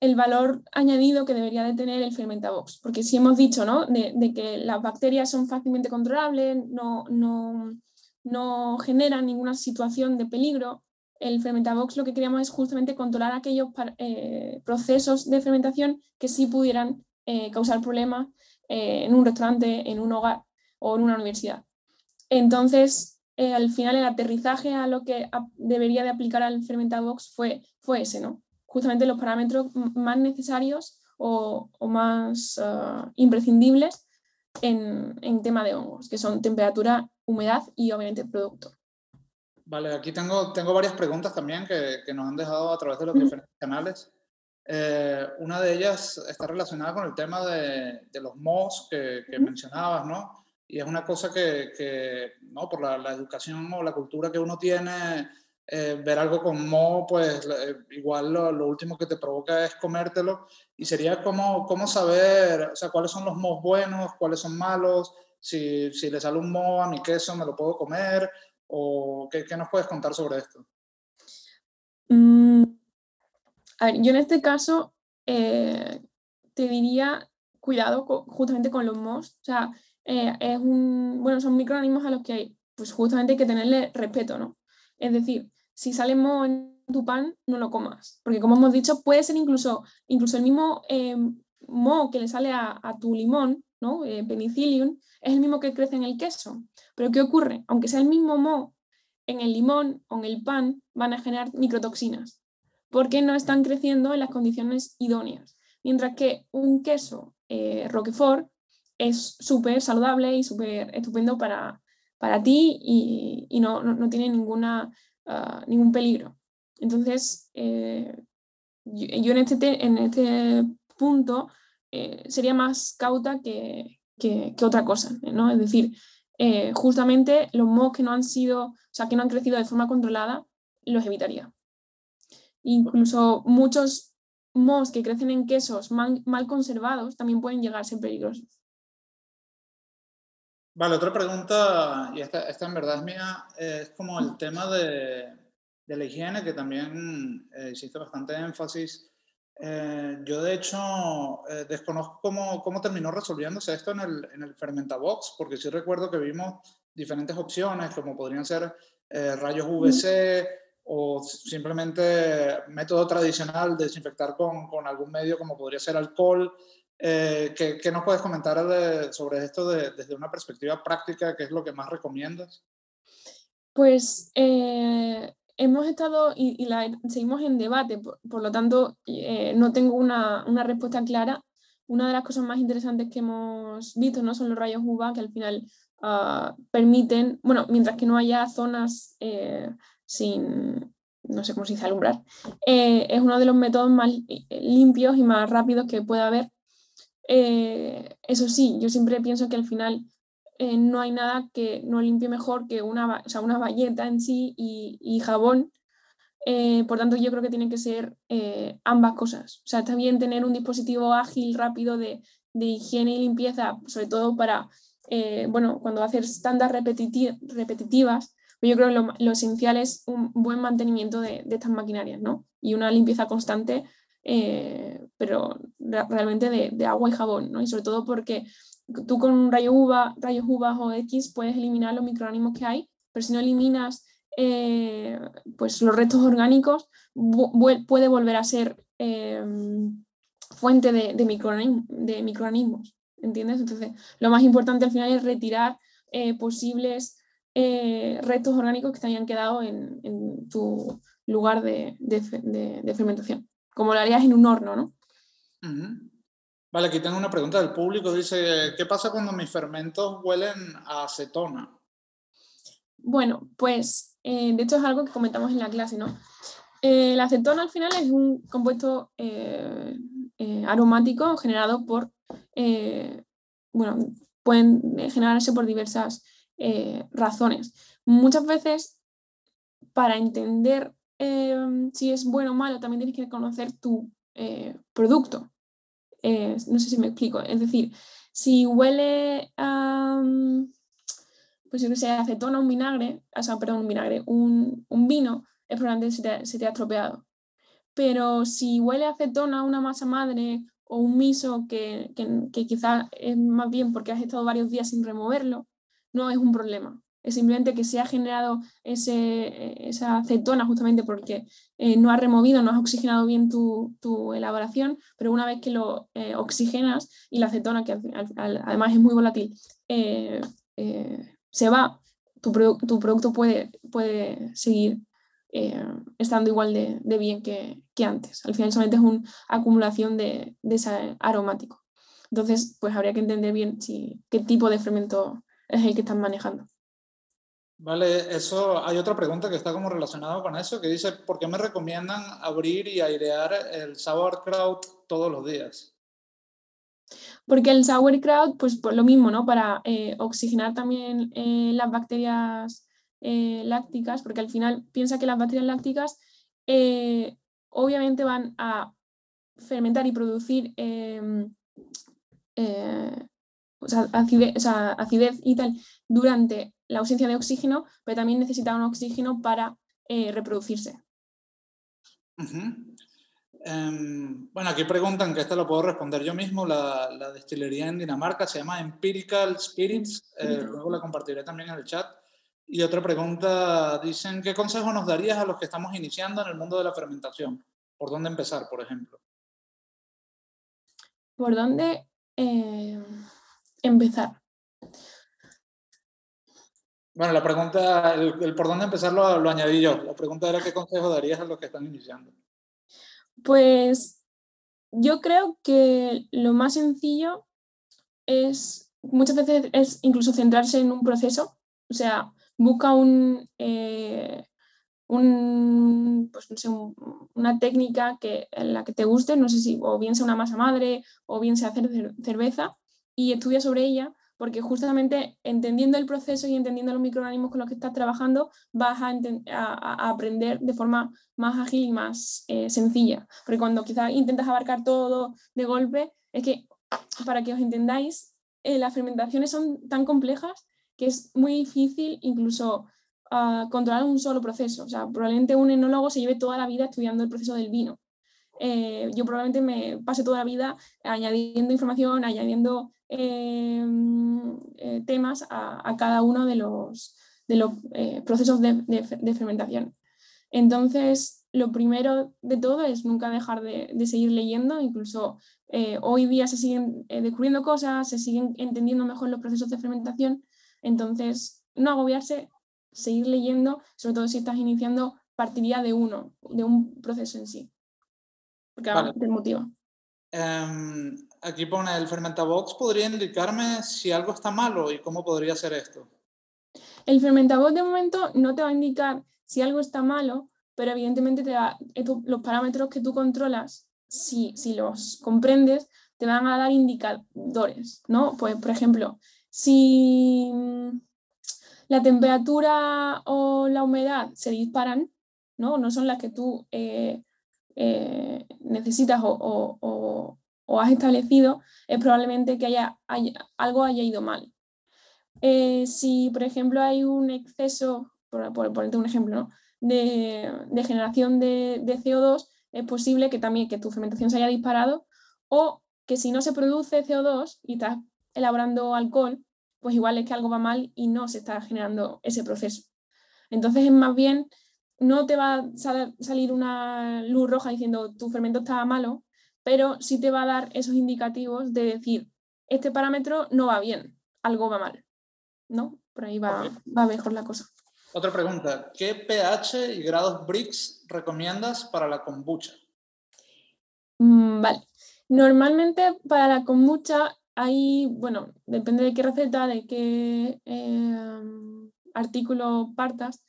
Speaker 2: el valor añadido que debería de tener el Fermentavox. Porque si hemos dicho ¿no? de, que las bacterias son fácilmente controlables, no, no, generan ninguna situación de peligro, el Fermentavox lo que queríamos es justamente controlar aquellos eh, procesos de fermentación que sí pudieran eh, causar problemas eh, en un restaurante, en un hogar o en una universidad. Entonces, al final el aterrizaje a lo que debería de aplicar al Fermentavox fue, fue ese, ¿no? justamente los parámetros más necesarios o, más ah, imprescindibles en, en, tema de hongos, que son temperatura, humedad y obviamente producto.
Speaker 1: Vale, aquí tengo, tengo varias preguntas también que, que nos han dejado a través de los diferentes canales. Eh, una de ellas está relacionada con el tema de, de los MOS que, que mencionabas, ¿no? Y es una cosa que, que ¿no? por la, la, educación o la cultura que uno tiene, eh, ver algo con mo, pues eh, igual lo, último que te provoca es comértelo. Y sería como, cómo saber, o sea, cuáles son los mos buenos, cuáles son malos, si, si le sale un mo a mi queso, me lo puedo comer, o qué, qué nos puedes contar sobre esto.
Speaker 2: Mm, a ver, yo en este caso eh, te diría cuidado justamente con los mos. O sea, es un, bueno, son microorganismos a los que pues justamente hay que tenerle respeto, ¿no? Es decir, si sale moho en tu pan, no lo comas. Porque como hemos dicho, puede ser incluso, incluso el mismo eh, que le sale a, tu limón, ¿no? Eh, penicillium, es el mismo que crece en el queso. Pero ¿qué ocurre? Aunque sea el mismo moho, en el limón o en el pan van a generar microtoxinas, porque no están creciendo en las condiciones idóneas. Mientras que un queso eh, Roquefort es súper saludable y súper estupendo para, para ti y, no, tiene ninguna, ah, ningún peligro. Entonces, eh, yo, en, este en este punto eh, sería más cauta que, otra cosa, ¿no? Es decir, justamente los mohos que no han sido, o sea, que no han crecido de forma controlada, los evitaría. Incluso muchos mohos que crecen en quesos mal, mal conservados también pueden llegar a ser peligrosos.
Speaker 1: Vale, otra pregunta, y esta, esta en verdad es mía, es como el tema de, de la higiene, que también eh, hiciste bastante énfasis. Eh, yo, de hecho, eh, desconozco cómo, cómo, terminó resolviéndose esto en el, en el Fermentabox, porque sí recuerdo que vimos diferentes opciones, como podrían ser rayos UVC o simplemente método tradicional, desinfectar con, algún medio como podría ser alcohol. Eh, ¿qué, nos puedes comentar sobre esto desde una perspectiva práctica? ¿Qué es lo que más recomiendas?
Speaker 2: Pues eh, hemos estado y, seguimos en debate, por, lo tanto eh, no tengo una, respuesta clara. Una de las cosas más interesantes que hemos visto ¿no? son los rayos UVA que al final ah, permiten, bueno, mientras que no haya zonas sin, no sé cómo se dice, alumbrar, es uno de los métodos más limpios y más rápidos que puede haber eh, eso sí, yo siempre pienso que al final eh, no hay nada que no limpie mejor que una, o sea, una valleta en sí y, jabón. Eh, por tanto, yo creo que tienen que ser ambas cosas. O sea, está bien tener un dispositivo ágil, rápido de, de higiene y limpieza, sobre todo para, bueno, cuando haces tandas repetitivas, yo creo que lo, esencial es un buen mantenimiento de, estas maquinarias, ¿no? Y una limpieza constante eh, pero realmente de, agua y jabón, ¿no? Y sobre todo porque tú con un rayo uva, rayos UVA o X puedes eliminar los microorganismos que hay, pero si no eliminas eh, pues los restos orgánicos, puede volver a ser em, fuente de, microorganismos. ¿entiendes? Entonces, lo más importante al final es retirar eh, posibles eh, restos orgánicos que te hayan quedado en, tu lugar de, fermentación, como lo harías en un horno, ¿no?
Speaker 1: Vale, aquí tengo una pregunta del público. Dice, ¿qué pasa cuando mis fermentos huelen a acetona?
Speaker 2: Bueno, pues de hecho es algo que comentamos en la clase, ¿no? la acetona al final es un compuesto aromático generado por eh, bueno, pueden generarse por diversas eh, razones. Muchas veces, para entender eh, si es bueno o malo, también tienes que conocer tu producto. no sé si me explico. Es decir, si huele a, pues yo que sé, acetona, un vinagre, o sea, perdón, un vinagre, un, vino, es probablemente se te, se te ha estropeado. Pero si huele a acetona, una masa madre o un miso que, que, quizás es más bien porque has estado varios días sin removerlo, no es un problema. Es simplemente que se ha generado ese, eh, esa acetona justamente porque eh, no has removido, no has oxigenado bien tu, tu elaboración, pero una vez que lo eh, oxigenas y la acetona, que además es muy volátil, se va, tu, tu producto puede, puede seguir estando igual de, bien que, antes. Al final solamente es una acumulación de, ese aromático. Entonces, pues habría que entender bien si, qué tipo de fermento es el que están manejando.
Speaker 1: Vale, eso hay otra pregunta que está como relacionada con eso, que dice, ¿por qué me recomiendan abrir y airear el sauerkraut todos los días?
Speaker 2: Porque el sauerkraut, pues por lo mismo, ¿no? Para eh, oxigenar también eh, las bacterias eh, lácticas, porque al final piensa que las bacterias lácticas obviamente van a fermentar y producir em, eh, acidez, y tal durante la ausencia de oxígeno, pero también necesitan un oxígeno para reproducirse.
Speaker 1: Em, bueno, aquí preguntan, que esto lo puedo responder yo mismo, la, la destilería en Dinamarca se llama Empirical Spirits, luego la compartiré también en el chat. Y otra pregunta, dicen, ¿qué consejo nos darías a los que estamos iniciando en el mundo de la fermentación? ¿Por dónde empezar, por ejemplo?
Speaker 2: ¿Por dónde eh, empezar?
Speaker 1: Bueno, la pregunta, el, por dónde empezar lo, lo, añadí yo. La pregunta era qué consejo darías a los que están iniciando.
Speaker 2: Pues yo creo que lo más sencillo es, muchas veces es incluso centrarse en un proceso. O sea, busca un, eh, pues una técnica que, en la que te guste, no sé si o bien sea una masa madre o bien sea hacer cerveza y estudia sobre ella porque justamente entendiendo el proceso y entendiendo los microorganismos con los que estás trabajando vas a, aprender de forma más ágil y más eh, sencilla. Porque cuando quizás intentas abarcar todo de golpe, es que para que os entendáis, eh, las fermentaciones son tan complejas que es muy difícil incluso ah, controlar un solo proceso. O sea, probablemente un enólogo se lleve toda la vida estudiando el proceso del vino. Eh, yo probablemente me pase toda la vida añadiendo información, añadiendo eh, eh, temas a, cada uno de los, de los procesos de, fermentación. Entonces, lo primero de todo es nunca dejar de, de seguir leyendo, incluso hoy día se siguen descubriendo cosas, se siguen entendiendo mejor los procesos de fermentación entonces, no agobiarse, seguir leyendo, sobre todo si estás iniciando, partiría de uno, de un proceso en sí. Porque vale. te motiva.
Speaker 1: Em, aquí pone el Fermentabox. ¿Podría indicarme si algo está malo y cómo podría ser esto?
Speaker 2: El Fermentabox de momento no te va a indicar si algo está malo, pero evidentemente te los parámetros que tú controlas, si, si los comprendes, te van a dar indicadores, ¿no? Pues, por ejemplo, si mm, la temperatura o la humedad se disparan, no, no son las que tú eh, eh, necesitas o, has establecido, es probablemente que haya, algo haya ido mal. Eh, si, por ejemplo, hay un exceso, por, ponerte un ejemplo, de, generación de, de, CO2, es posible que también que tu fermentación se haya disparado o que si no se produce CO2 y estás elaborando alcohol, pues igual es que algo va mal y no se está generando ese proceso. Entonces es más bien, no te va a salir una luz roja diciendo tu fermento estaba malo, pero sí te va a dar esos indicativos de decir, este parámetro no va bien, algo va mal, ¿no? Por ahí va, va mejor la cosa.
Speaker 1: Otra pregunta, ¿qué pH y grados Brix recomiendas para la kombucha?
Speaker 2: Mm, vale, normalmente para la kombucha hay, bueno, depende de qué receta, de qué em, artículo partas,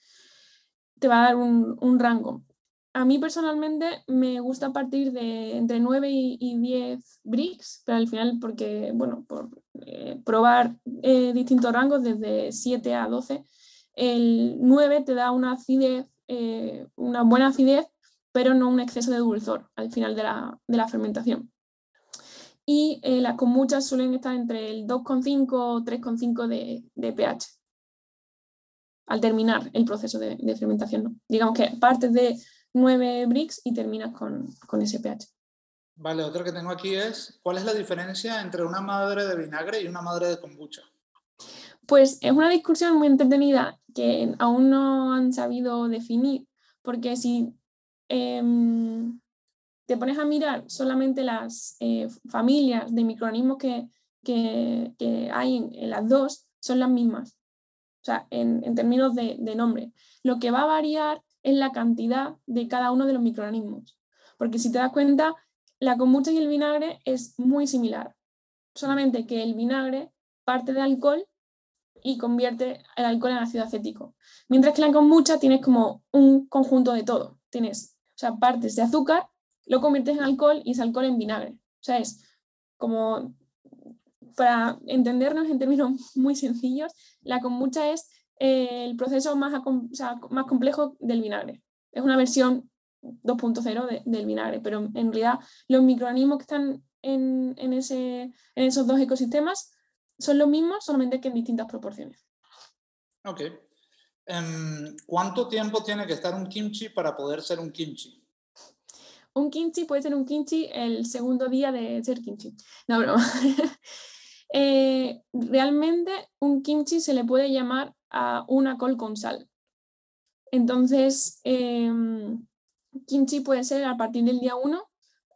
Speaker 2: te va a dar un, rango. A mí personalmente me gusta partir de entre 9 y, 10 bricks, pero al final porque, bueno, por eh, probar eh, distintos rangos desde 7 a 12, el 9 te da una acidez, eh, una buena acidez, pero no un exceso de dulzor al final de la, de la fermentación y las muchas suelen estar entre el 2,5 o 3,5 de, de, pH al terminar el proceso de, fermentación. Digamos que partes de 9 bricks y terminas con, con, ese pH.
Speaker 1: Vale, otro que tengo aquí es, ¿cuál es la diferencia entre una madre de vinagre y una madre de kombucha?
Speaker 2: Pues es una discusión muy entretenida que aún no han sabido definir, porque si em, te pones a mirar solamente las eh, familias de microorganismos que, hay en, las dos, son las mismas. O sea, en, términos de, nombre. Lo que va a variar es la cantidad de cada uno de los microorganismos. Porque si te das cuenta, la kombucha y el vinagre es muy similar. Solamente que el vinagre parte de alcohol y convierte el alcohol en ácido acético. Mientras que la kombucha tienes como un conjunto de todo. Tienes o sea, partes de azúcar lo conviertes en alcohol y ese alcohol en vinagre. O sea, es como, para entendernos en términos [LAUGHS] muy sencillos, la kombucha es el proceso más, más complejo del vinagre. Es una versión 2.0 del vinagre, pero en realidad los microorganismos que están en, ese, en esos dos ecosistemas son los mismos, solamente que en distintas proporciones.
Speaker 1: Ok. Em, ¿Cuánto tiempo tiene que estar un kimchi para poder ser un kimchi?
Speaker 2: un kimchi puede ser un kimchi el segundo día de ser kimchi. No, broma. [LAUGHS] Eh, realmente un kimchi se le puede llamar a una col con sal. Entonces, em, kimchi puede ser a partir del día 1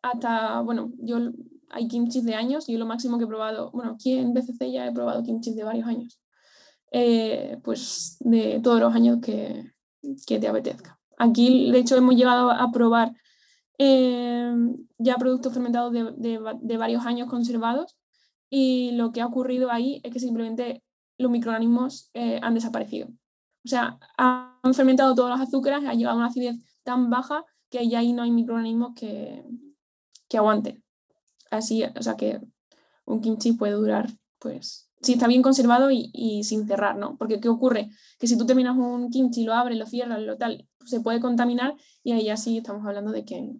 Speaker 2: hasta, bueno, yo hay kimchi de años, yo lo máximo que he probado, bueno, aquí en BCC ya he probado kimchi de varios años, eh, pues de todos los años que, que te apetezca. Aquí, de hecho, hemos llegado a probar Em, ya productos fermentados de, varios años conservados y lo que ha ocurrido ahí es que simplemente los microorganismos eh, han desaparecido. O sea, han fermentado todos los azúcares, ha llegado a una acidez tan baja que ya ahí no hay microorganismos que, que aguanten. Así, o sea que un kimchi puede durar, pues, si está bien conservado y, sin cerrar, ¿no? Porque ¿qué ocurre? Que si tú terminas un kimchi, lo abres, lo cierras, lo tal, se puede contaminar y ahí ya sí estamos hablando de que,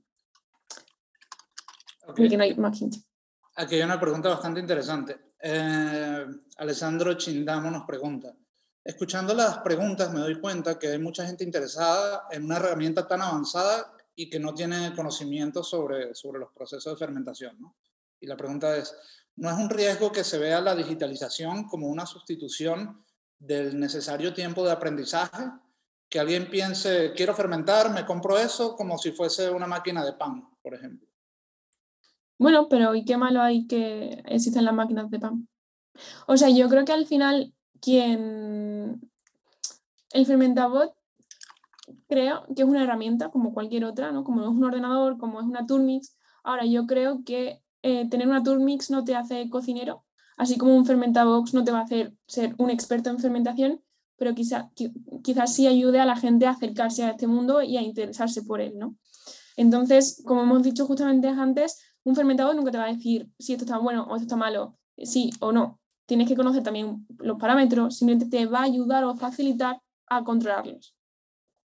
Speaker 1: Aquí hay una pregunta bastante interesante. Eh, Alessandro Chindamo nos pregunta, escuchando las preguntas me doy cuenta que hay mucha gente interesada en una herramienta tan avanzada y que no tiene conocimiento sobre, sobre los procesos de fermentación. Y la pregunta es, ¿no es un riesgo que se vea la digitalización como una sustitución del necesario tiempo de aprendizaje? Que alguien piense, quiero fermentar, me compro eso como si fuese una máquina de pan, por ejemplo.
Speaker 2: Bueno, pero ¿y qué malo hay que existen las máquinas de pan? O sea, yo creo que al final quien... El fermentabot creo que es una herramienta como cualquier otra, ¿no? Como es un ordenador, como es una Turmix. Ahora, yo creo que eh, tener una Turmix no te hace cocinero, así como un fermentabox no te va a hacer ser un experto en fermentación, pero quizá, quizás sí ayude a la gente a acercarse a este mundo y a interesarse por él, ¿no? Entonces, como hemos dicho justamente antes, un fermentador nunca te va a decir si esto está bueno o esto está malo, sí o no. Tienes que conocer también los parámetros, simplemente te va a ayudar o facilitar a controlarlos.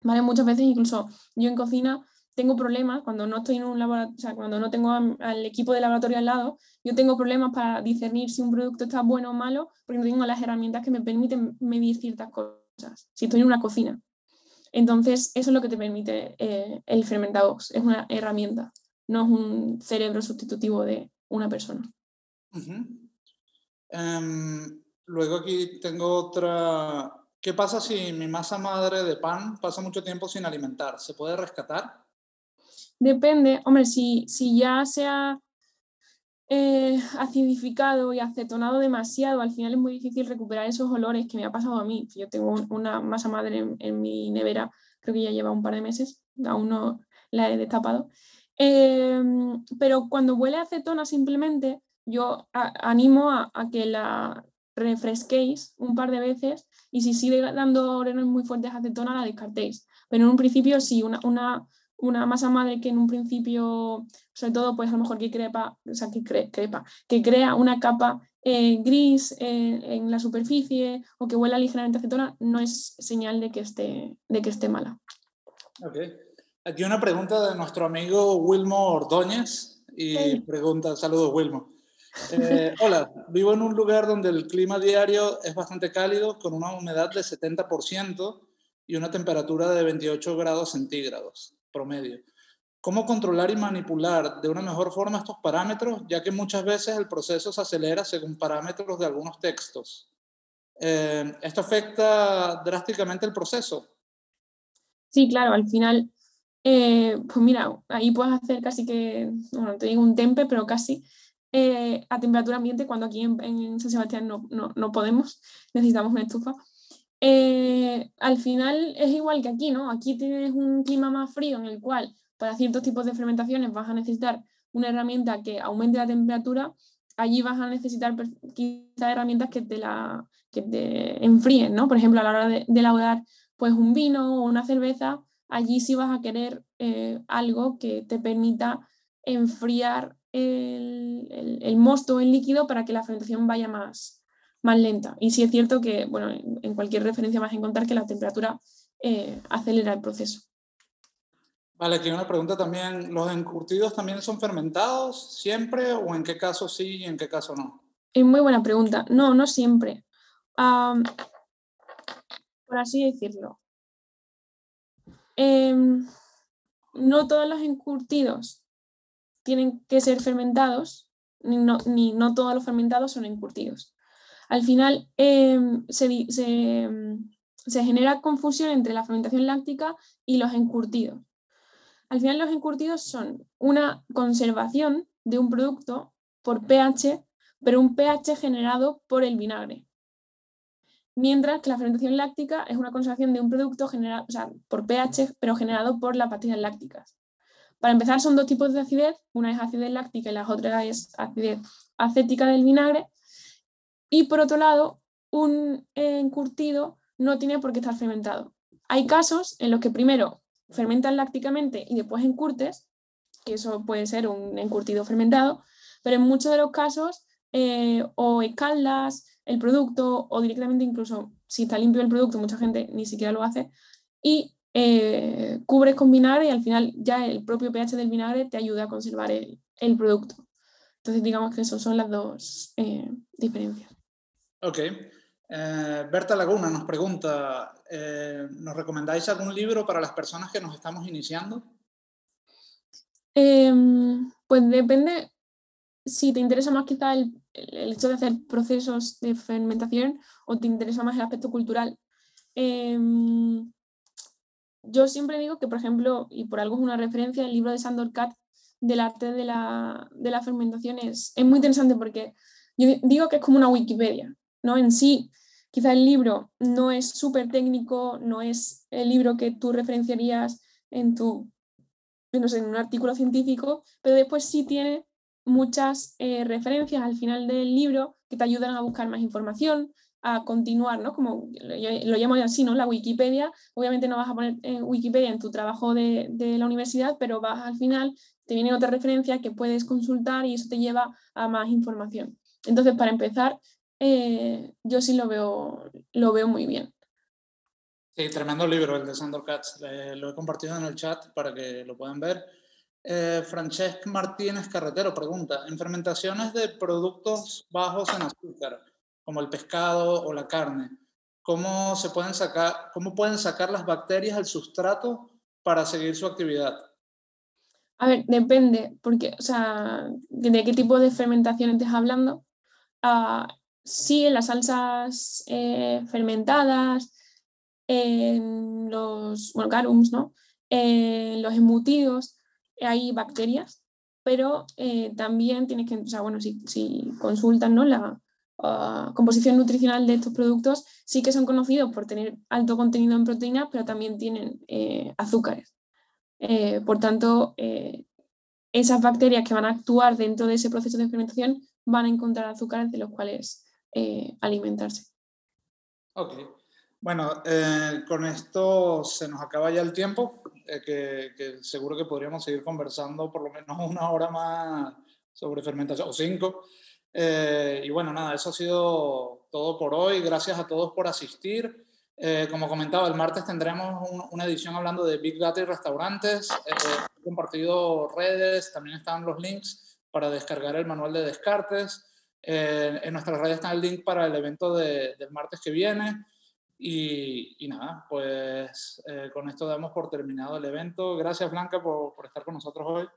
Speaker 2: ¿Vale? Muchas veces incluso yo en cocina tengo problemas cuando no estoy en un laboratorio, o sea, cuando no tengo al equipo de laboratorio al lado, yo tengo problemas para discernir si un producto está bueno o malo porque no tengo las herramientas que me permiten medir ciertas cosas, si estoy en una cocina. Entonces, eso es lo que te permite eh, el fermentabox, es una herramienta no es un cerebro sustitutivo de una persona.
Speaker 1: Em, luego aquí tengo otra. ¿Qué pasa si mi masa madre de pan pasa mucho tiempo sin alimentar? ¿Se puede rescatar?
Speaker 2: Depende, hombre, si, si ya sea eh, acidificado y acetonado demasiado, al final es muy difícil recuperar esos olores que me ha pasado a mí. Yo tengo una masa madre en, mi nevera, creo que ya lleva un par de meses, aún no la he destapado. Em, pero cuando huele a acetona simplemente, yo animo a, que la refresquéis un par de veces y si sigue dando olores muy fuertes a acetona, la descartéis. Pero en un principio sí, una, masa madre que en un principio, sobre todo, pues a lo mejor que crepa, o sea, que crepa, que crea una capa eh, gris eh, en la superficie o que huela ligeramente acetona, no es señal de que esté, de que esté mala.
Speaker 1: Ok. Aquí una pregunta de nuestro amigo Wilmo Ordóñez y pregunta, saludos Wilmo. Eh, [LAUGHS] hola, vivo en un lugar donde el clima diario es bastante cálido con una humedad de 70% y una temperatura de 28 grados centígrados promedio. ¿Cómo controlar y manipular de una mejor forma estos parámetros, ya que muchas veces el proceso se acelera según parámetros de algunos textos? Eh, ¿Esto afecta drásticamente el proceso?
Speaker 2: Sí, claro, al final, eh, pues mira, ahí puedes hacer casi que, bueno, te digo un tempe, pero casi eh, a temperatura ambiente, cuando aquí en, San Sebastián no, no, no, podemos, necesitamos una estufa. Eh, al final es igual que aquí, ¿no? Aquí tienes un clima más frío en el cual para ciertos tipos de fermentaciones vas a necesitar una herramienta que aumente la temperatura, allí vas a necesitar quizás herramientas que te, la, que te enfríen, ¿no? Por ejemplo, a la hora de, elaborar pues, un vino o una cerveza, allí sí vas a querer eh, algo que te permita enfriar el, el, el mosto en líquido para que la fermentación vaya más, más lenta. Y sí es cierto que, bueno, en cualquier referencia vas a encontrar que la temperatura eh, acelera el proceso.
Speaker 1: Vale, aquí una pregunta también. ¿Los encurtidos también son fermentados siempre o en qué caso sí y en qué caso no?
Speaker 2: Es muy buena pregunta. No, no siempre. por así decirlo. Em, no todos los encurtidos tienen que ser fermentados, ni no, todos los fermentados son encurtidos al final em, em, se, genera confusión entre la fermentación láctica y los encurtidos. Al final los encurtidos son una conservación de un producto por pH, pero un pH generado por el vinagre. Mientras que la fermentación láctica es una conservación de un producto generado, por pH, pero generado por las pastillas lácticas. Para empezar, son dos tipos de acidez, una es acidez láctica y la otra es acidez acética del vinagre, y por otro lado, un encurtido no tiene por qué estar fermentado. Hay casos en los que primero fermentan lácticamente y después encurtes, que eso puede ser un encurtido fermentado, pero en muchos de los casos eh, o escaldas el producto o directamente incluso si está limpio el producto, mucha gente ni siquiera lo hace, y eh, cubres con vinagre y al final ya el propio pH del vinagre te ayuda a conservar el, producto. Entonces digamos que esas son las dos eh, diferencias.
Speaker 1: Ok. Eh, Berta Laguna nos pregunta, ¿nos recomendáis algún libro para las personas que nos estamos iniciando?
Speaker 2: Em, pues depende si te interesa más quizá el, hecho de hacer procesos de fermentación o te interesa más el aspecto cultural. Em, yo siempre digo que, por ejemplo, y por algo es una referencia, el libro de Sandor Katz del arte de la, de la fermentación es, es muy interesante porque yo digo que es como una Wikipedia. ¿no? En sí, quizá el libro no es súper técnico, no es el libro que tú referenciarías en tu, en un artículo científico, pero después sí tiene muchas eh, referencias al final del libro que te ayudan a buscar más información, a continuar, ¿no? Como lo, llamo así, ¿no? La Wikipedia, obviamente no vas a poner en Wikipedia en tu trabajo de, la universidad, pero vas al final, te viene otra referencia que puedes consultar y eso te lleva a más información. Entonces, para empezar, eh, yo sí lo veo, lo veo muy bien.
Speaker 1: Sí, tremendo libro el de Sandor Katz. lo he compartido en el chat para que lo puedan ver. Eh, Francesc Martínez Carretero pregunta, en fermentaciones de productos bajos en azúcar, como el pescado o la carne, ¿cómo, se pueden sacar, ¿cómo pueden sacar las bacterias al sustrato para seguir su actividad?
Speaker 2: A ver, depende, porque, o sea, de qué tipo de fermentación estés hablando. Uh, sí en las salsas eh, fermentadas, en los bueno, garums, ¿no? en los embutidos hay bacterias pero eh, también tienes que, o sea, bueno, si, si consultan ¿no? la ah, composición nutricional de estos productos, sí que son conocidos por tener alto contenido en proteínas, pero también tienen eh, azúcares. Eh, por tanto, esas bacterias que van a actuar dentro de ese proceso de fermentación van a encontrar azúcares de los cuales alimentarse.
Speaker 1: Ok. Bueno, con esto se nos acaba ya el tiempo. Eh, que, seguro que podríamos seguir conversando por lo menos [LAUGHS] una hora más sobre fermentación, o cinco. Eh, y bueno, nada, eso ha sido todo por hoy. Gracias a todos por asistir. Eh, como comentaba, el martes tendremos una edición hablando de Big Data y restaurantes. he compartido redes, también están los links para descargar el manual de descartes. en nuestras redes está el link para el evento de, del martes que viene. Y, nada, pues eh, con esto damos por terminado el evento. Gracias Blanca por, por, estar con nosotros hoy.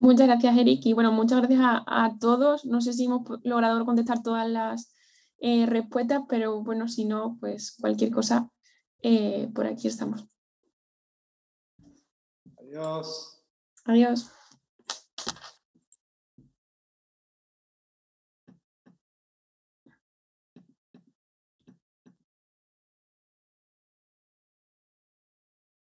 Speaker 2: Muchas gracias Eric y bueno, muchas gracias a, a todos. No sé si hemos logrado contestar todas las eh, respuestas, pero bueno, si no, pues cualquier cosa, eh, por aquí estamos.
Speaker 1: Adiós.
Speaker 2: Adiós.